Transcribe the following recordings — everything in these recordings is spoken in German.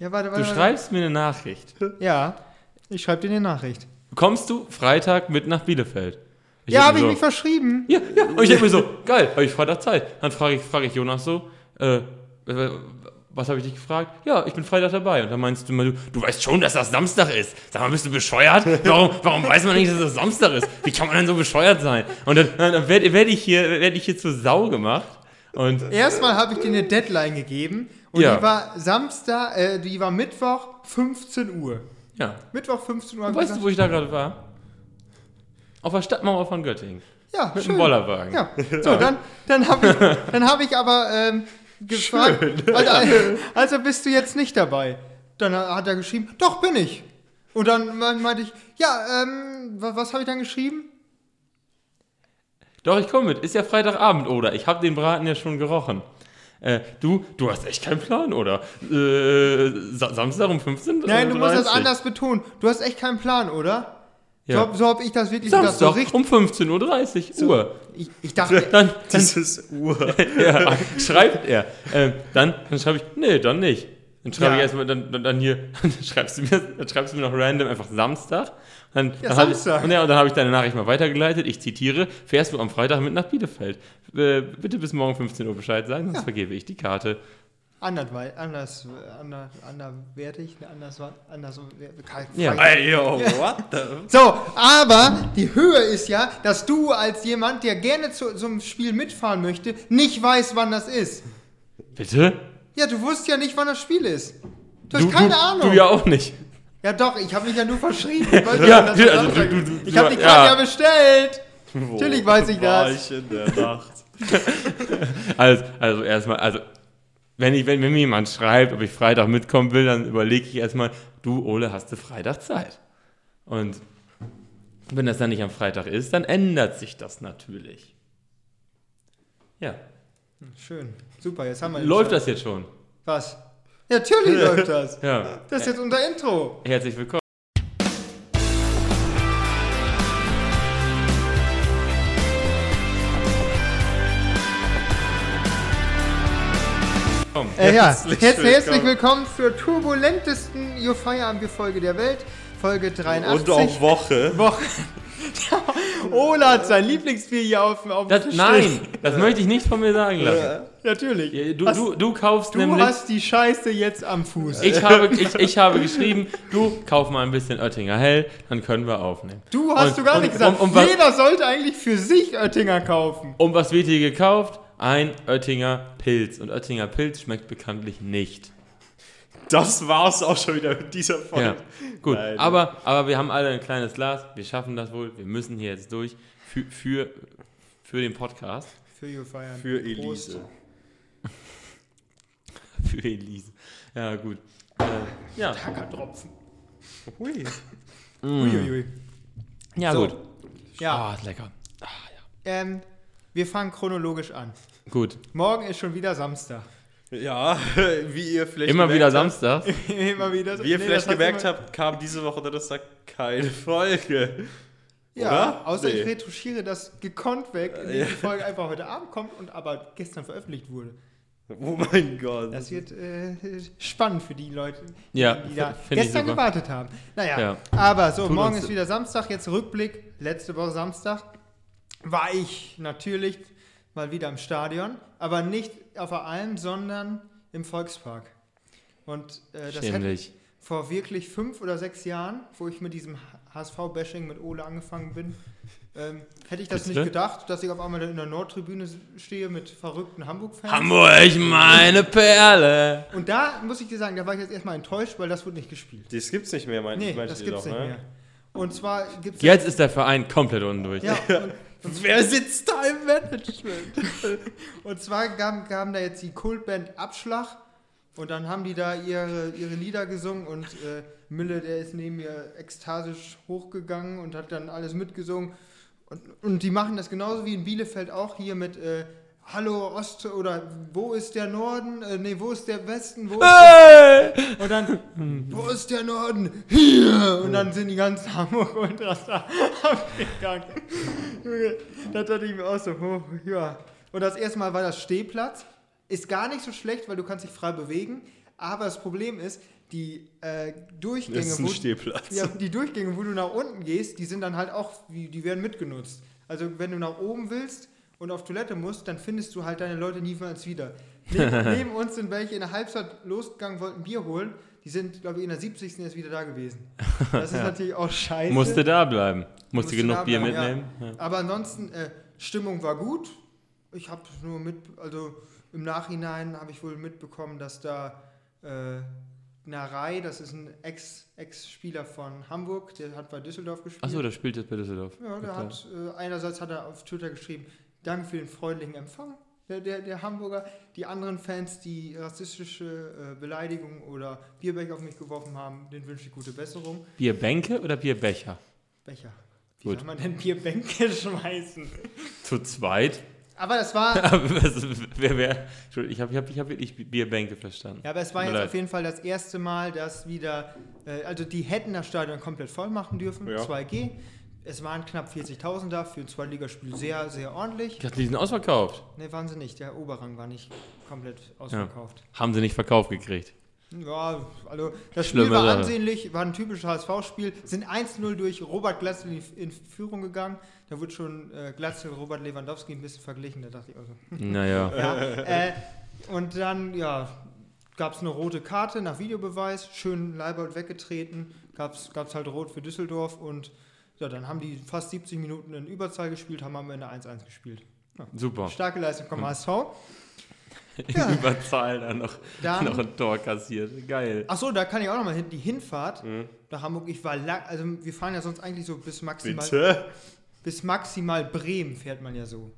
Ja, warte, Du warte. warte. schreibst mir eine Nachricht. Ja, ich schreibe dir eine Nachricht. Kommst du Freitag mit nach Bielefeld? Ich ja, habe ich mir mich verschrieben. Ja, ja. Und ich denke mir so, geil, habe ich Freitag Zeit. Dann frage ich, frage ich Jonas so, äh, was habe ich dich gefragt? Ja, ich bin Freitag dabei. Und dann meinst du immer, du, du weißt schon, dass das Samstag ist. Sag mal, bist du bescheuert? Warum, warum weiß man nicht, dass das Samstag ist? Wie kann man denn so bescheuert sein? Und dann, dann werde werd ich, hier- werd ich hier zur Sau gemacht. Und Erstmal habe ich dir eine Deadline gegeben und Ja. die war Samstag, äh, die war Mittwoch 15 Uhr. ja, Mittwoch 15 Uhr. weißt du, wo ich da gerade war? Auf der Stadtmauer von Göttingen. ja, Mit schön. dem Bollerwagen. Ja, so, dann, dann habe ich, dann hab ich aber ähm, gefragt, also, also bist du jetzt nicht dabei? Dann hat er geschrieben, doch bin ich. Und dann me- meinte ich, ja, ähm, was, was habe ich dann geschrieben? Doch, ich komme mit. Ist ja Freitagabend, oder? Ich habe den Braten ja schon gerochen. Äh, du, du hast echt keinen Plan, oder? Äh, Sa Samstag um 15 Nein, du musst das 30. anders betonen. Du hast echt keinen Plan, oder? Ja. So, so habe ich das wirklich gedacht. So Samstag richtig, um 15.30 Uhr. ich, ich dachte, Dann, dann Dieses Uhr. ja, schreibt er. Ähm, dann dann schreibe ich, nee, dann nicht. Dann schreibe Ja. ich erstmal, dann, dann, dann hier, dann schreibst, du mir, dann schreibst du mir noch random einfach Samstag. Dann, Ja, dann Samstag. Ich, und, ja, und dann habe ich deine Nachricht mal weitergeleitet. Ich zitiere, fährst du am Freitag mit nach Bielefeld. Äh, bitte bis morgen 15 Uhr Bescheid sagen, sonst vergebe ich die Karte. anderwei- anders, anders, anderwertig, anders, anders, kein- Ja. Ey, yo, what the? So, aber die Höhe ist ja, dass du als jemand, der gerne zu so einem Spiel mitfahren möchte, nicht weißt, wann das ist. Bitte? Ja, du wusstest ja nicht, wann das Spiel ist. Du hast keine du, Ahnung. Du ja auch nicht. Ja doch, ich habe mich ja nur verschrieben. Ich, Ja, ja, also du- du- du- ich habe die ja. Karte ja bestellt. Wo Natürlich weiß ich war das. ich in der Nacht? Also, also erstmal, also wenn, ich, wenn, wenn mir jemand schreibt, ob ich Freitag mitkommen will, dann überlege ich erstmal, du Ole, hast du Freitag Zeit? Und wenn das dann nicht am Freitag ist, dann ändert sich das natürlich. Ja. Schön, super, jetzt haben wir Läuft das jetzt schon? Was? Ja, natürlich läuft das. Ja. Das ist jetzt unser Intro. Herzlich willkommen. Äh, ja, Herzlich herzlich, herzlich willkommen. willkommen zur turbulentesten Your Feierabend-Folge der Welt. Folge 83. Und auch Woche. Woche. Ola hat sein Lieblingsbier hier auf, auf dem Das, Tisch nein, das möchte ich nicht von mir sagen lassen. Natürlich. Du, Hast- du, du kaufst du nämlich. hast die Scheiße jetzt am Fuß. Ich habe, ich, ich habe geschrieben, du kauf mal ein bisschen Oettinger Hell, dann können wir aufnehmen. Du hast Und- du gar und- nicht gesagt. und- und was- Jeder sollte eigentlich für sich Oettinger kaufen. Und was wird hier gekauft? Ein Oettinger Pilz. Und Oettinger Pilz schmeckt bekanntlich nicht. Das war's auch schon wieder mit dieser Folge. Ja, gut. Nein. Aber, aber wir haben alle ein kleines Glas. Wir schaffen das wohl. Wir müssen hier jetzt durch. Für, für, für den Podcast. Für Your Feierabend. Für Elise. Für Elise. Ja, gut. Äh, ja, Tropfen. Hui. Uiuiui. ja So. gut. Ja, Ah, ist lecker. Ah, ja. ähm, wir fangen chronologisch an. Gut. Morgen ist schon wieder Samstag. Ja, wie ihr vielleicht Immer wieder gemerkt Samstag. immer wieder. Wie ihr Nee, vielleicht gemerkt habt, kam diese Woche Donnerstag keine Folge. Ja, oder? außer ich Nee. retuschiere das gekonnt weg, indem Ja. die Folge einfach heute Abend kommt und aber gestern veröffentlicht wurde. Oh mein Gott. Das wird äh, spannend für die Leute, Ja, die da ich gestern gewartet haben. Naja, Ja. aber so, Tut morgen ist wieder Samstag, jetzt Rückblick. Letzte Woche Samstag war ich natürlich mal wieder im Stadion, aber nicht auf der Alm, sondern im Volkspark. Und äh, das hätte Schämlich. vor wirklich fünf oder sechs Jahren, wo ich mit diesem HSV-Bashing mit Ole angefangen bin, ähm, hätte ich das Bitte? nicht gedacht, dass ich auf einmal in der Nordtribüne stehe mit verrückten Hamburg-Fans. Hamburg, meine Perle. Und da muss ich dir sagen, da war ich jetzt erstmal enttäuscht, weil das wurde nicht gespielt. Das gibt's nicht mehr, meint Nee, meint das gibt's doch, nicht ne? mehr. Und zwar gibt es Jetzt ist der Verein komplett undurch. ja, und, Wer sitzt da im Management? und zwar gaben, gaben da jetzt die Kultband Abschlag und dann haben die da ihre, ihre Lieder gesungen und äh, Mülle, der ist neben mir ekstasisch hochgegangen und hat dann alles mitgesungen. Und, und die machen das genauso wie in Bielefeld auch hier mit äh, Hallo Ost oder wo ist der Norden? Äh, nee, wo ist der Westen? Wo ist der Und dann, wo ist der Norden? Hier! Und dann sind die ganzen Hamburg Ultras da abgegangen. Da dachte ich mir auch so, oh, ja. Und das erste Mal war das Stehplatz. Ist gar nicht so schlecht, weil du kannst dich frei bewegen. Aber das Problem ist, die äh, Das Durchgänge, ist ein wo, Stehplatz. ja, die Durchgänge, wo du nach unten gehst, die sind dann halt auch, die werden mitgenutzt. Also wenn du nach oben willst und auf Toilette musst, dann findest du halt deine Leute niemals wieder. Neben, neben uns sind welche in der Halbzeit losgegangen, wollten Bier holen. Die sind, glaube ich, in der 70. erst wieder da gewesen. Das ist natürlich auch scheiße. Musste da bleiben. Musste Musste genug Bier bleiben, ja. mitnehmen. Ja. Aber ansonsten, äh, Stimmung war gut. Ich habe nur mit, also im Nachhinein habe ich wohl mitbekommen, dass da äh, Narei, das ist ein Ex- Ex-Spieler von Hamburg, der hat bei Düsseldorf gespielt. Achso, der spielt jetzt bei Düsseldorf. ja, der hat, äh, einerseits hat er auf Twitter geschrieben, danke für den freundlichen Empfang, der, der, der Hamburger. Die anderen Fans, die rassistische äh, Beleidigungen oder Bierbecher auf mich geworfen haben, denen wünsche ich gute Besserung. Bierbänke oder Bierbecher? Becher. Wie Gut. soll man denn Bierbänke schmeißen? Zu zweit? Aber das war, wer, wer, Entschuldigung, ich habe ich hab, ich hab wirklich Bierbänke verstanden. Ja, aber es war jetzt leid. auf jeden Fall das erste Mal, dass wieder, äh, also die hätten das Stadion komplett voll machen dürfen, Ja. 2G. Es waren knapp 40.000 da, für ein Zweitligaspiel sehr, sehr ordentlich. Ich dachte, die sind ausverkauft. Ne, waren sie nicht, der Oberrang war nicht komplett ausverkauft. Haben sie nicht verkauft gekriegt. Ja, also das Schlimme Spiel war Sache. ansehnlich, war ein typisches HSV-Spiel, sind 1-0 durch Robert Glatzel in, in Führung gegangen. Da wurde schon äh, Glatzel, Robert Lewandowski ein bisschen verglichen, da dachte ich also, Naja. Ja, äh, und dann, ja, gab es eine rote Karte nach Videobeweis, schön Leibold weggetreten, gab es halt rot für Düsseldorf und ja, dann haben die fast 70 Minuten in Überzahl gespielt, haben am Ende 1-1 gespielt. Super. Starke Leistung vom HSV. In Überzahl dann noch, Dann- noch ein Tor kassiert. Geil. Achso, da kann ich auch nochmal hin, die Hinfahrt Mhm. nach Hamburg, ich war lang, also wir fahren ja sonst eigentlich so bis maximal, Bitte? bis maximal Bremen fährt man ja so.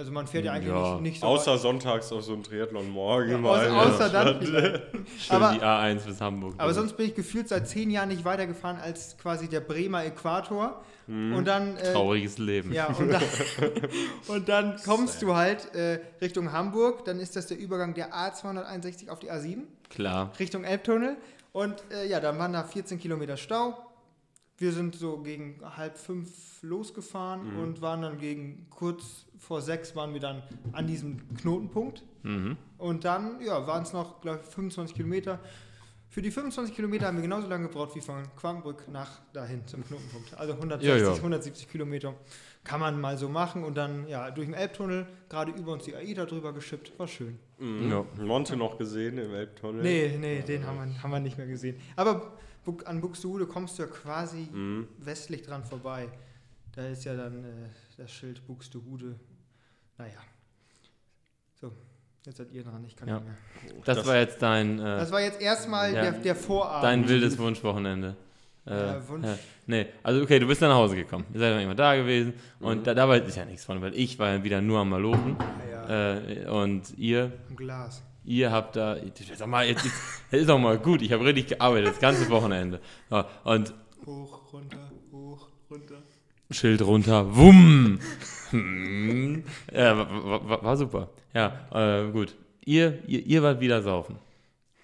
Also man fährt ja eigentlich Ja. nicht, nicht so Außer sonntags auf so einem Triathlon morgen Ja, mal. außer, außer dann. Schön Aber- die A1 bis Hamburg. Aber sonst bin ich gefühlt seit zehn Jahren nicht weitergefahren als quasi der Bremer Äquator. Mhm. Und dann. Äh, Trauriges Leben. ja, und dann, und dann kommst du halt äh, Richtung Hamburg. Dann ist das der Übergang der A261 auf die A7 Klar. Richtung Elbtunnel. Und äh, ja, dann waren da 14 Kilometer Stau. Wir sind so gegen halb fünf losgefahren Mhm. und waren dann gegen kurz vor sechs waren wir dann an diesem Knotenpunkt. Mhm. Und dann, ja, waren es noch, glaube ich, 25 Kilometer. Für die 25 Kilometer haben wir genauso lange gebraucht wie von Quangenbrück nach dahin zum Knotenpunkt. Also 160, Ja, ja. 170 Kilometer kann man mal so machen und dann ja durch den Elbtunnel gerade über uns die AIDA drüber geschippt. War schön. Mhm. Ja. Monte noch gesehen im Elbtunnel. Nee, nee, den haben wir, haben wir nicht mehr gesehen. Aber an Buxtehude kommst du ja quasi Mhm. westlich dran vorbei. Da ist ja dann äh, das Schild Buxtehude. Naja. So, jetzt seid ihr dran, ich kann Ja. nicht mehr. Das, Das- war jetzt dein, äh, Das war jetzt erstmal Ja. der, der Vorabend. dein wildes Wunschwochenende. Äh, Ja, Wunsch. ja. Nee, also okay, du bist dann nach Hause gekommen. Ihr seid dann immer da gewesen. Und Mhm. da, dabei ist ja nichts von, weil ich war ja wieder nur am Malochen. Ja, Äh, und ihr, im Glas. ihr habt da, sag mal, jetzt, jetzt, das ist auch mal gut. Ich habe richtig gearbeitet, das ganze Wochenende. Ja, und Hoch, runter, hoch, runter. Schild runter, wumm. Hm. Ja, war, war, war super. Ja, äh, gut. Ihr, ihr, ihr wart wieder saufen.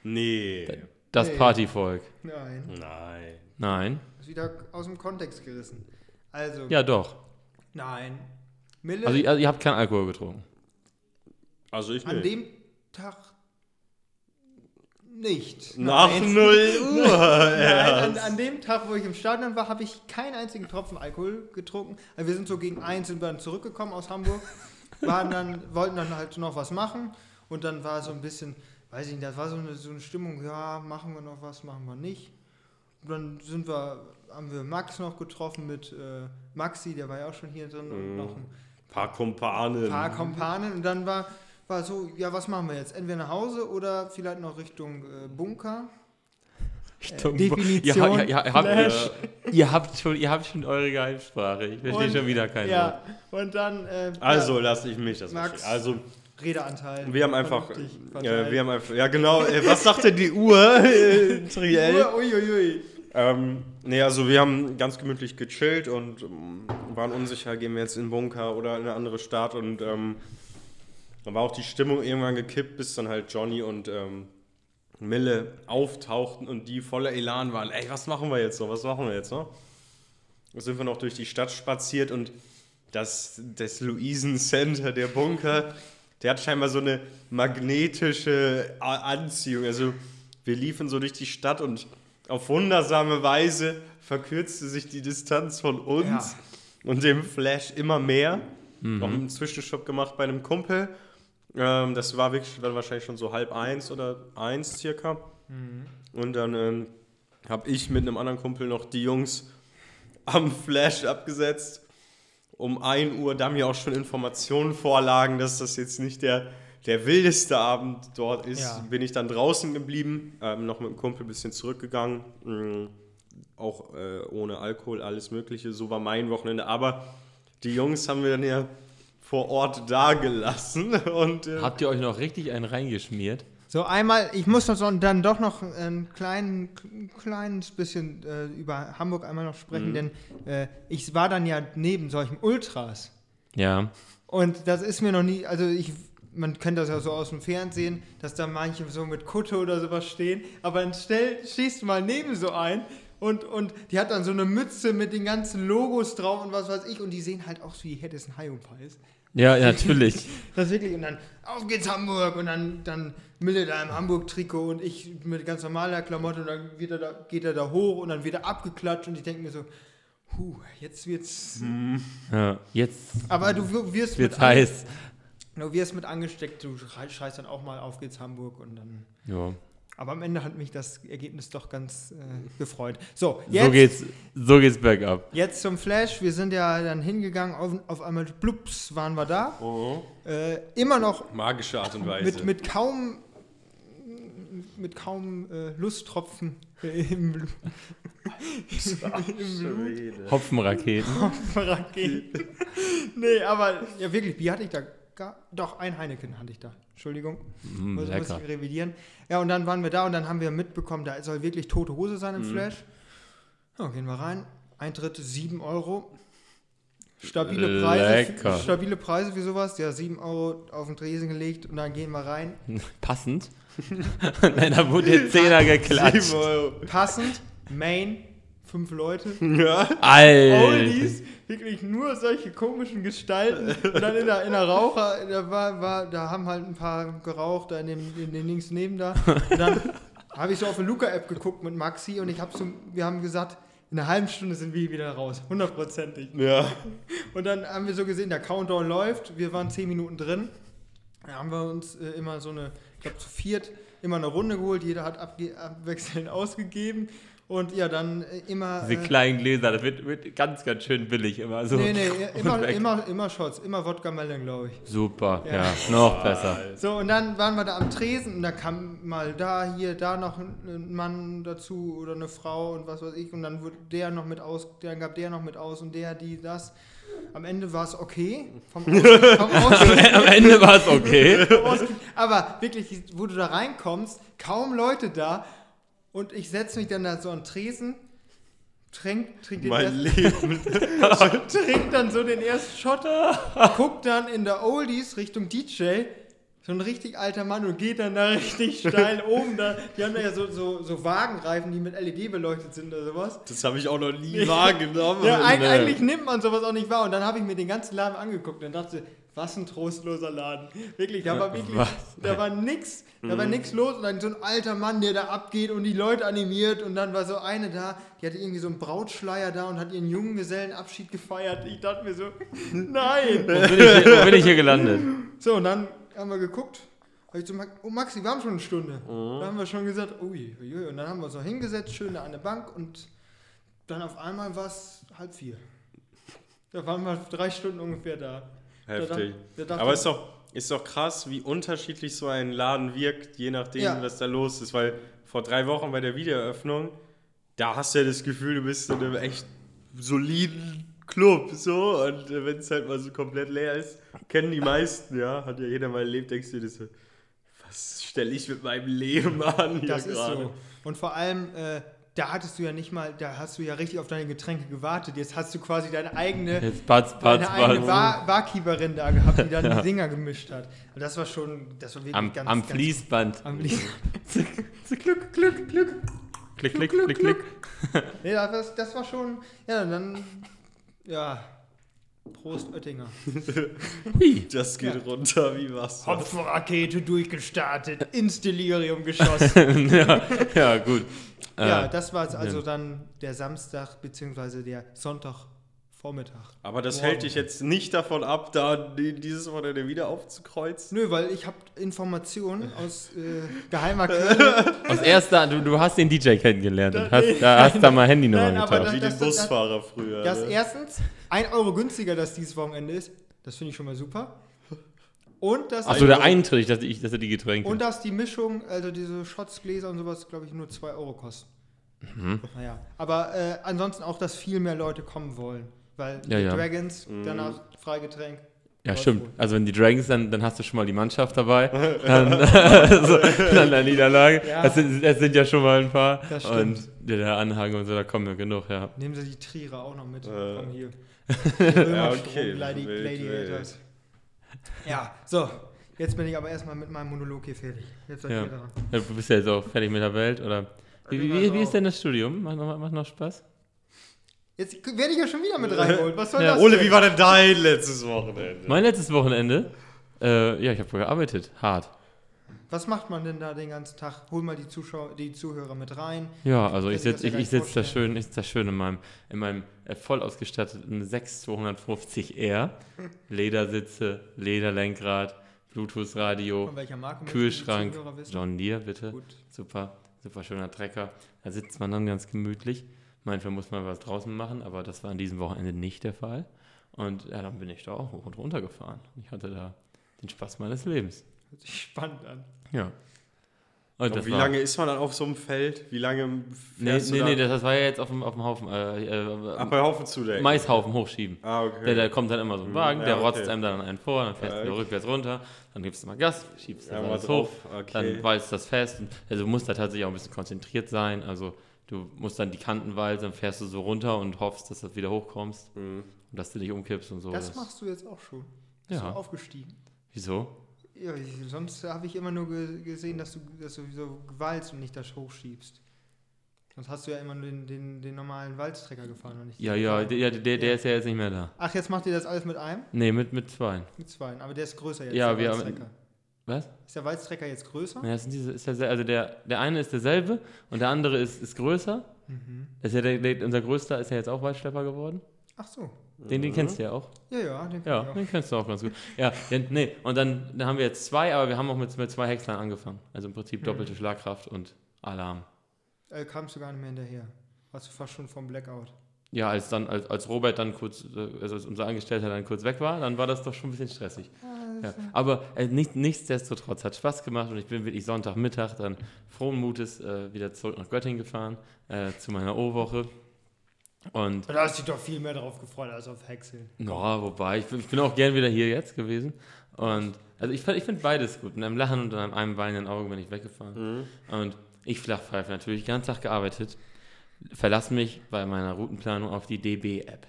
Nee. Das Nee. Partyvolk. Nein, Nein. Nein. ist wieder aus dem Kontext gerissen. Also, Ja, doch. nein. Mille, Also, ihr, also ihr habt keinen Alkohol getrunken. Also ich an nicht. dem Tag nicht. Nach Nein. 0 Uhr. Nein, an, an dem Tag, wo ich im Stadion war, habe ich keinen einzigen Tropfen Alkohol getrunken. Also wir sind so gegen eins sind wir dann zurückgekommen aus Hamburg, waren dann, wollten dann halt noch was machen und dann war so ein bisschen, weiß ich nicht, das war so eine, so eine Stimmung, ja, machen wir noch was, machen wir nicht. Und dann sind wir, haben wir Max noch getroffen mit äh, Maxi, der war ja auch schon hier drin und Mhm. noch ein paar Kumpanen. paar Kompanen und dann war, war so, ja, was machen wir jetzt? Entweder nach Hause oder vielleicht noch Richtung äh, Bunker. Richtung Definition, Ihr, ihr, ihr, habt, Flash. ihr, habt schon, ihr habt schon eure Geheimsprache. Ich verstehe Und- schon wieder kein Wort. Ja, und dann äh, Also ja, lasse ich mich das Max. Also Redeanteil. wir haben einfach, vernünftig äh, wir haben einfach, ja genau. Äh, was sagt denn die Uhr, äh, Triell? Uiuiui. Ähm, nee, also wir haben ganz gemütlich gechillt und ähm, waren unsicher, gehen wir jetzt in den Bunker oder in eine andere Stadt und ähm, dann war auch die Stimmung irgendwann gekippt, bis dann halt Johnny und ähm, Mille auftauchten und die voller Elan waren. Ey, was machen wir jetzt so? Was machen wir jetzt so? Dann sind wir noch durch die Stadt spaziert und das, das Luisen Center, der Bunker, der hat scheinbar so eine magnetische Anziehung. Also wir liefen so durch die Stadt und auf wundersame Weise verkürzte sich die Distanz von uns Ja. und dem Flash immer mehr. Noch einen Zwischenstopp gemacht bei einem Kumpel. Ähm, das war wirklich dann wahrscheinlich schon so halb eins oder eins circa. Und dann ähm, habe ich mit einem anderen Kumpel noch die Jungs am Flash abgesetzt. Um 1 Uhr, da mir auch schon Informationen vorlagen, dass das jetzt nicht der, der wildeste Abend dort ist, Ja. bin ich dann draußen geblieben, ähm, noch mit dem Kumpel ein bisschen zurückgegangen. Mm, auch äh, ohne Alkohol, alles Mögliche. So war mein Wochenende. Aber die Jungs haben wir dann ja vor Ort da gelassen. Und, äh, Habt ihr euch noch richtig einen reingeschmiert? So einmal, ich muss noch so, dann doch noch ein klein, kleines bisschen äh, über Hamburg einmal noch sprechen, denn äh, ich war dann ja neben solchen Ultras. Ja. Und das ist mir noch nie, also ich, man kennt das ja so aus dem Fernsehen, dass da manche so mit Kutte oder sowas stehen, aber dann stell, stehst du mal neben so ein und, und die hat dann so eine Mütze mit den ganzen Logos drauf und was weiß ich und die sehen halt auch so, wie hätte es ein Hai umfalls. Ja, natürlich. Das ist wirklich, und dann, auf geht's Hamburg und dann, dann Mille da im Hamburg-Trikot und ich mit ganz normaler Klamotte und dann wird er da, geht er da hoch und dann wird er abgeklatscht und ich denke mir so, huh, jetzt wird's, ja. Jetzt aber du wir- wirst an- heiß. Du wirst mit angesteckt, du schrei- schreist dann auch mal auf geht's Hamburg und dann. Ja. Aber am Ende hat mich das Ergebnis doch ganz äh, gefreut. So, So jetzt, geht's, so geht's bergab. jetzt zum Flash. Wir sind ja dann hingegangen, auf, auf einmal blups waren wir da. oh, Äh, immer noch magische Art und Weise. mit, mit kaum mit kaum äh, Lusttropfen im Blut. Im Blut. Hopfenraketen. Raketen. nee, aber ja wirklich, Bier hatte ich da gar, doch ein Heineken hatte ich da. Entschuldigung. Mm, muss, muss ich revidieren. Ja, und dann waren wir da und dann haben wir mitbekommen, da soll wirklich tote Hose sein im Mhm. Flash. Ja, gehen wir rein. Eintritt 7 Euro. Stabile Preise, Lecker. stabile Preise für sowas. Ja, 7 Euro auf den Tresen gelegt und dann gehen wir rein. Passend. Nein, da wurde der Zehner geklatscht. Passend, Main, fünf Leute. Ja. Alter. Oldies, wirklich nur solche komischen Gestalten. Und dann in der, in der Raucher, da, war, war, da haben halt ein paar geraucht, da in dem, in den links neben da. Und dann habe ich so auf eine Luca-App geguckt mit Maxi und ich habe so, wir haben gesagt, in einer halben Stunde sind wir wieder raus. Hundertprozentig. Ja. Und dann haben wir so gesehen, der Countdown läuft, wir waren zehn Minuten drin. Da haben wir uns äh, immer so eine, ich glaube zu viert, immer eine Runde geholt. Jeder hat abwechselnd ausgegeben. Und ja, dann äh, immer. Diese äh, kleinen Gläser, das wird, wird ganz, ganz schön billig immer so. Nee, nee, immer, immer, immer Shots, immer Wodka Melon, glaube ich. Super, Ja. ja, noch besser. So, und dann waren wir da am Tresen und da kam mal da, hier, da noch ein, Mann dazu oder eine Frau und was weiß ich. Und dann wurde der noch mit aus, dann gab der noch mit aus und der, die, das. Am Ende war es okay. Vom Aus, vom Aus, Am Ende war es okay. aber wirklich, wo du da reinkommst, kaum Leute da. Und ich setze mich dann da so an den Tresen, trink, trink den Mein ersten- Leben. trinkt dann so den ersten Shot, guckt dann in der Oldies Richtung DJ, so ein richtig alter Mann und geht dann da richtig steil oben. Da, die haben da ja so, so, so Wagenreifen, die mit LED beleuchtet sind oder sowas. Das habe ich auch noch nie wahrgenommen. Ja, eig eigentlich nimmt man sowas auch nicht wahr. Und dann habe ich mir den ganzen Laden angeguckt und dachte, was ein trostloser Laden. Wirklich, da war wirklich, Was? da war nix, da war nix los. Und dann so ein alter Mann, der da abgeht und die Leute animiert. Und dann war so eine da, die hatte irgendwie so einen Brautschleier da und hat ihren Junggesellenabschied gefeiert. Ich dachte mir so, nein. Wo bin ich hier, bin ich hier gelandet? So, und dann haben wir geguckt. Hab ich zu Max, oh Maxi, wir haben schon eine Stunde. Mhm. Da haben wir schon gesagt, ui, ui, ui. Und dann haben wir uns noch hingesetzt, schön da an der Bank und dann auf einmal war es halb vier. Da waren wir drei Stunden ungefähr da. Heftig. Da dachte Aber ist doch, ist doch krass, wie unterschiedlich so ein Laden wirkt, je nachdem, Ja. was da los ist. Weil vor drei Wochen bei der Wiedereröffnung, da hast du ja das Gefühl, du bist in einem echt soliden Club. So. Und äh, wenn es halt mal so komplett leer ist, kennen die meisten, ja. Hat ja jeder mal erlebt, denkst du dir so, was stelle ich mit meinem Leben an hier Das ist gerade? so. Und vor allem, äh, da hattest du ja nicht mal, da hast du ja richtig auf deine Getränke gewartet. Jetzt hast du quasi deine eigene, Jetzt Batz, Batz, deine eigene Batz. Bar Barkeeperin da gehabt, die dann die Dinger gemischt hat. Und das war schon, das war wirklich Am, ganz, am ganz Fließband. Am Lied. Glück, Glück, Glück. Klick, klick, klick, klick. Nee, das, das war schon, ja, dann, ja, Prost Oettinger. Das geht Ja. runter wie Wasser. Hopfenrakete durchgestartet, ins Delirium geschossen. ja, ja, gut. Ja, Äh, das war also dann der Samstag bzw. der Sonntagvormittag. Aber das Morgen. hält dich jetzt nicht davon ab, da die- dieses Wochenende wieder aufzukreuzen. Nö, weil ich habe Informationen aus äh, geheimer Quelle. aus erster, du, du hast den DJ kennengelernt und hast, da hast da mal Handynummer getauscht. Wie das- den das- Busfahrer früher. dass ne? erstens 1 Euro günstiger das dieses Wochenende ist. Das finde ich schon mal super. Und dass, Achso, der Eintritt, dass, ich, dass er die Getränke. und dass die Mischung, also diese Shots, Gläser und sowas, glaube ich, nur 2 Euro kosten. Mhm. Naja, aber äh, ansonsten auch, dass viel mehr Leute kommen wollen. Weil Ja, die ja. Dragons, danach Freigetränk. ja, läuft stimmt. Also wenn die Dragons, dann, dann hast du schon mal die Mannschaft dabei. dann, also, dann der Niederlage. Ja. Das, sind, das sind ja schon mal ein paar. Das stimmt. Und der, der Anhang und so, da kommen ja genug, ja. Nehmen Sie die Trierer auch noch mit. Äh. Komm hier. Ja, okay, Gladi wild, Gladiators. Ja, so. Jetzt bin ich aber erstmal mit meinem Monolog hier fertig. Jetzt seid Ja. ihr dran. Ja, Du bist ja jetzt auch fertig mit der Welt, oder? Wie, wie, wie, wie ist denn das Studium? Macht noch, macht noch Spaß? Jetzt werde ich ja schon wieder mit reingeholt. Was soll Ja, das Ole, denn? wie war denn dein letztes Wochenende? Mein letztes Wochenende, äh, ja, ich habe gearbeitet, hart. Was macht man denn da den ganzen Tag? Hol mal die Zuschauer, die Zuhörer mit rein. Ja, also ich sich sitze ich, ich sitz da schön, ich sitz da schön in meinem, in meinem voll ausgestatteten 6250R. Ledersitze, Lederlenkrad, Bluetooth-Radio, Kühlschrank? John Deere, bitte. Gut. Super, super schöner Trecker. Da sitzt man dann ganz gemütlich. Manchmal muss man was draußen machen, aber das war an diesem Wochenende nicht der Fall. Und ja, dann bin ich da auch hoch und runter gefahren. Ich hatte da den Spaß meines Lebens. Hört sich spannend an. Ja. Und Und wie lange ist man dann auf so einem Feld? Wie lange Nee, fährst nee, du nee, da? das war ja jetzt auf dem, auf dem Haufen. Äh, äh, Ach, bei Haufen zudecken. Maishaufen hochschieben. Ah, okay. Der, da kommt dann immer so ein Wagen, Ja, der okay. rotzt einem dann einen vor, dann fährst Ja, du okay. rückwärts runter, dann gibst du mal Gas, schiebst Ja, das mal alles hoch, Okay. dann walzt das fest. Und, also du musst da tatsächlich auch ein bisschen konzentriert sein. Also du musst dann die Kanten walzen, dann fährst du so runter und hoffst, dass du wieder hochkommst Mhm. und dass du dich umkippst und so. Das machst du jetzt auch schon. Bist Ja. du aufgestiegen? Wieso? Ja, sonst habe ich immer nur ge gesehen, dass du, dass du so walzt und nicht das hochschiebst. Sonst hast du ja immer nur den, den, den normalen Walztrecker gefahren und nicht Ja, ja, der, der, der ist ja jetzt nicht mehr da. Ach, jetzt macht ihr das alles mit einem? Nee, mit, mit zwei. Mit zwei. Aber der ist größer jetzt, Ja, der wir haben-. Was? Ist der Walztrecker jetzt größer? Ja, sind diese, ist der, also der, der eine ist derselbe und der andere ist, ist größer. Mhm. Das ist ja der, der, unser größter ist ja jetzt auch Waldschlepper geworden. Ach so. Den, den kennst du ja auch. Ja, ja, den Ja, auch. den kennst du auch ganz gut. Ja, ja nee, und dann, dann haben wir jetzt zwei, aber wir haben auch mit, mit zwei Häckslern angefangen. Also im Prinzip doppelte Schlagkraft und Alarm. Äh, kamst du gar nicht mehr hinterher. Warst du fast schon vom Blackout. Ja, als dann, als, als Robert dann kurz, äh, also als unser Angestellter dann kurz weg war, dann war das doch schon ein bisschen stressig. Ja, aber äh, nicht, nichtsdestotrotz hat Spaß gemacht und ich bin wirklich Sonntagmittag dann frohen Mutes äh, wieder zurück nach Göttingen gefahren, äh, zu meiner O-Woche. Und Da hast du dich doch viel mehr drauf gefreut als auf Häckseln. Ja, wobei, ich, bin- ich bin auch gern wieder hier jetzt gewesen. Und also ich, ich finde beides gut. Mit einem Lachen und einem, einem weinenden Auge bin ich weggefahren. Mhm. Und ich flachpfeife natürlich, den ganzen Tag gearbeitet. Verlass mich bei meiner Routenplanung auf die DB-App.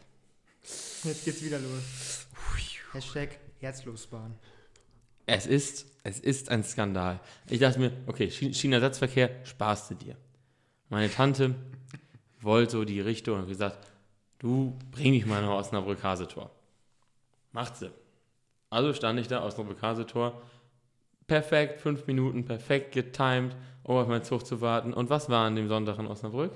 Jetzt geht's wieder los. Hashtag Herzlosbahn. Es ist, es ist ein Skandal. Ich dachte mir, okay, Schien- Schienenersatzverkehr, sparst du dir. Meine Tante wollte so die Richtung und gesagt, du bring mich mal nach Osnabrück-Hasetor. Macht sie. Also stand ich da, Osnabrück-Hasetor, perfekt, fünf Minuten, perfekt getimed, um auf meinen Zug zu warten. Und was war an dem Sonntag in Osnabrück?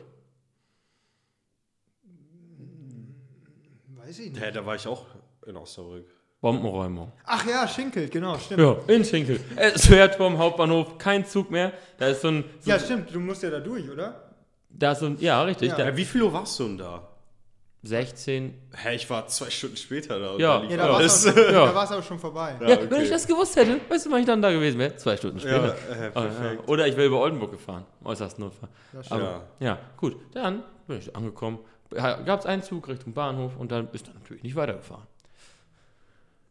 Weiß ich nicht. Hä, da war ich auch in Osnabrück. Bombenräumung. Ach ja, Schinkel, genau, stimmt. Ja, in Schinkel. Es fährt vom Hauptbahnhof kein Zug mehr. Da ist so ein, so, Ja, stimmt, du musst ja da durch, oder? Da ein, ja, richtig, Ja. da, wie viel Uhr warst du denn da? 16, Hä, ich war zwei Stunden später da. und Ja. Ja, da da war's auch schon vorbei. Ja, Ja, okay. wenn ich das gewusst hätte, weißt du, wann ich dann da gewesen wäre? Zwei Stunden Ja, später. äh, ja. perfekt. Oder ich wäre über Oldenburg gefahren, äußerst Notfall. Aber, ja. gut. Dann bin ich angekommen. Gab es einen Zug Richtung Bahnhof und dann ist er natürlich nicht weitergefahren.